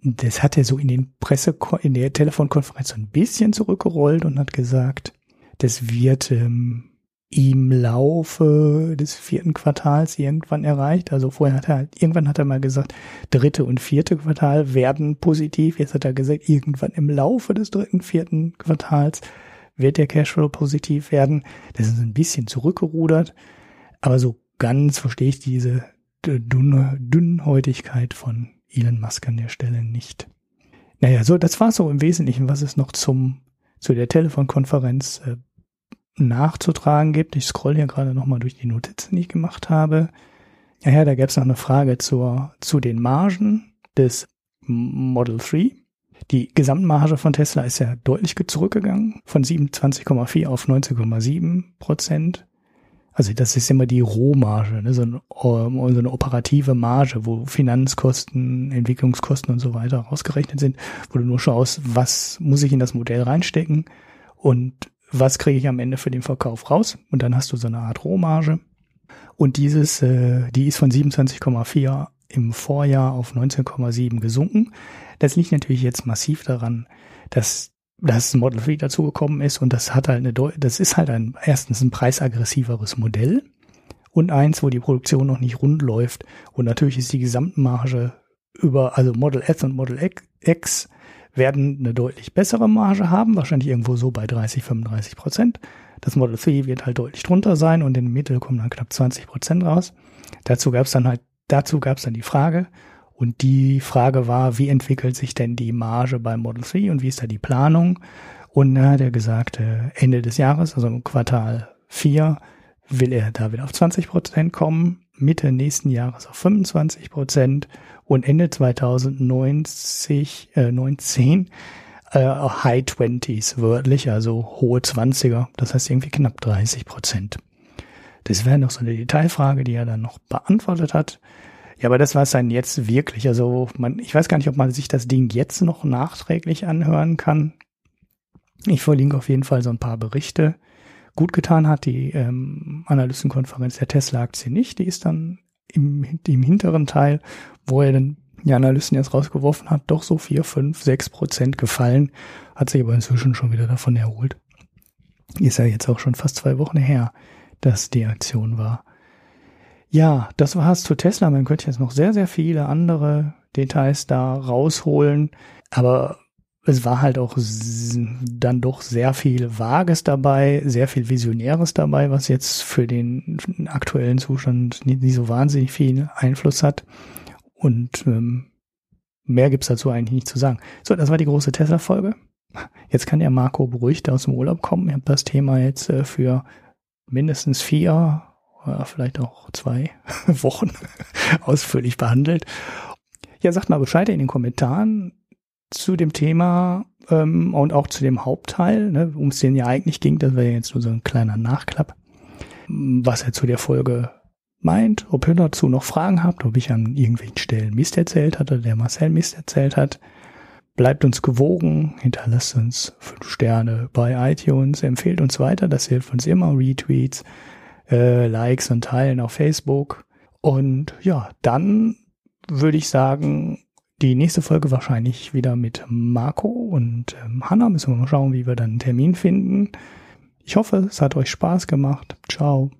Das hat er so in den Presse, in der Telefonkonferenz so ein bisschen zurückgerollt und hat gesagt, das wird ähm, im Laufe des vierten Quartals irgendwann erreicht. Also vorher hat er, irgendwann hat er mal gesagt, dritte und vierte Quartal werden positiv. Jetzt hat er gesagt, irgendwann im Laufe des dritten, vierten Quartals wird der Cashflow positiv werden. Das ist ein bisschen zurückgerudert. Aber so ganz verstehe ich diese dünne Dünnhäutigkeit von Elon Musk an der Stelle nicht. Naja, so, das war so im Wesentlichen, was es noch zum, zu der Telefonkonferenz äh, nachzutragen gibt. Ich scroll hier gerade nochmal durch die Notizen, die ich gemacht habe. Ja, ja da gäbe es noch eine Frage zur, zu den Margen des Model 3. Die Gesamtmarge von Tesla ist ja deutlich zurückgegangen, von 27,4 auf 19,7 Prozent. Also das ist immer die Rohmarge, ne? so, ein, so eine operative Marge, wo Finanzkosten, Entwicklungskosten und so weiter rausgerechnet sind, wo du nur schaust, was muss ich in das Modell reinstecken und was kriege ich am Ende für den Verkauf raus? Und dann hast du so eine Art Rohmarge. Und dieses, äh, die ist von 27,4 im Vorjahr auf 19,7 gesunken. Das liegt natürlich jetzt massiv daran, dass das Model 3 dazugekommen ist und das hat halt eine, das ist halt ein, erstens ein preisaggressiveres Modell und eins, wo die Produktion noch nicht rund läuft und natürlich ist die Gesamtmarge über, also Model S und Model X werden eine deutlich bessere Marge haben, wahrscheinlich irgendwo so bei 30, 35 Prozent. Das Model 3 wird halt deutlich drunter sein und in der Mitte kommen dann knapp 20 Prozent raus. Dazu gab es dann halt, dazu gab es dann die Frage, und die Frage war, wie entwickelt sich denn die Marge beim Model 3 und wie ist da die Planung? Und da hat er gesagt, äh, Ende des Jahres, also im Quartal 4, will er da wieder auf 20 Prozent kommen, Mitte nächsten Jahres auf 25 Prozent und Ende 2090, äh, 19 äh, High Twenties wörtlich, also hohe Zwanziger, das heißt irgendwie knapp 30 Prozent. Das wäre noch so eine Detailfrage, die er dann noch beantwortet hat. Ja, aber das war es dann jetzt wirklich. Also man, ich weiß gar nicht, ob man sich das Ding jetzt noch nachträglich anhören kann. Ich verlinke auf jeden Fall so ein paar Berichte. Gut getan hat die ähm, Analystenkonferenz der Tesla-Aktie nicht. Die ist dann im, im hinteren Teil, wo er dann die Analysten jetzt rausgeworfen hat, doch so vier, fünf, sechs Prozent gefallen, hat sich aber inzwischen schon wieder davon erholt. Ist ja jetzt auch schon fast zwei Wochen her, dass die Aktion war. Ja, das war's zu Tesla. Man könnte jetzt noch sehr, sehr viele andere Details da rausholen, aber es war halt auch dann doch sehr viel Vages dabei, sehr viel Visionäres dabei, was jetzt für den aktuellen Zustand nicht, nicht so wahnsinnig viel Einfluss hat. Und ähm, mehr gibt's dazu eigentlich nicht zu sagen. So, das war die große Tesla-Folge. Jetzt kann der Marco beruhigt aus dem Urlaub kommen. Ich habe das Thema jetzt äh, für mindestens vier, oder vielleicht auch zwei Wochen ausführlich behandelt. Ja, sagt mal Bescheid in den Kommentaren, zu dem Thema ähm, und auch zu dem Hauptteil, ne, um es den ja eigentlich ging, das wäre jetzt nur so ein kleiner Nachklapp, was er zu der Folge meint, ob ihr dazu noch Fragen habt, ob ich an irgendwelchen Stellen Mist erzählt hatte, der Marcel Mist erzählt hat. Bleibt uns gewogen, hinterlasst uns fünf Sterne bei iTunes, empfehlt uns weiter, das hilft uns immer. Retweets, äh, Likes und Teilen auf Facebook. Und ja, dann würde ich sagen, die nächste Folge wahrscheinlich wieder mit Marco und ähm, Hanna. Müssen wir mal schauen, wie wir dann einen Termin finden. Ich hoffe, es hat euch Spaß gemacht. Ciao.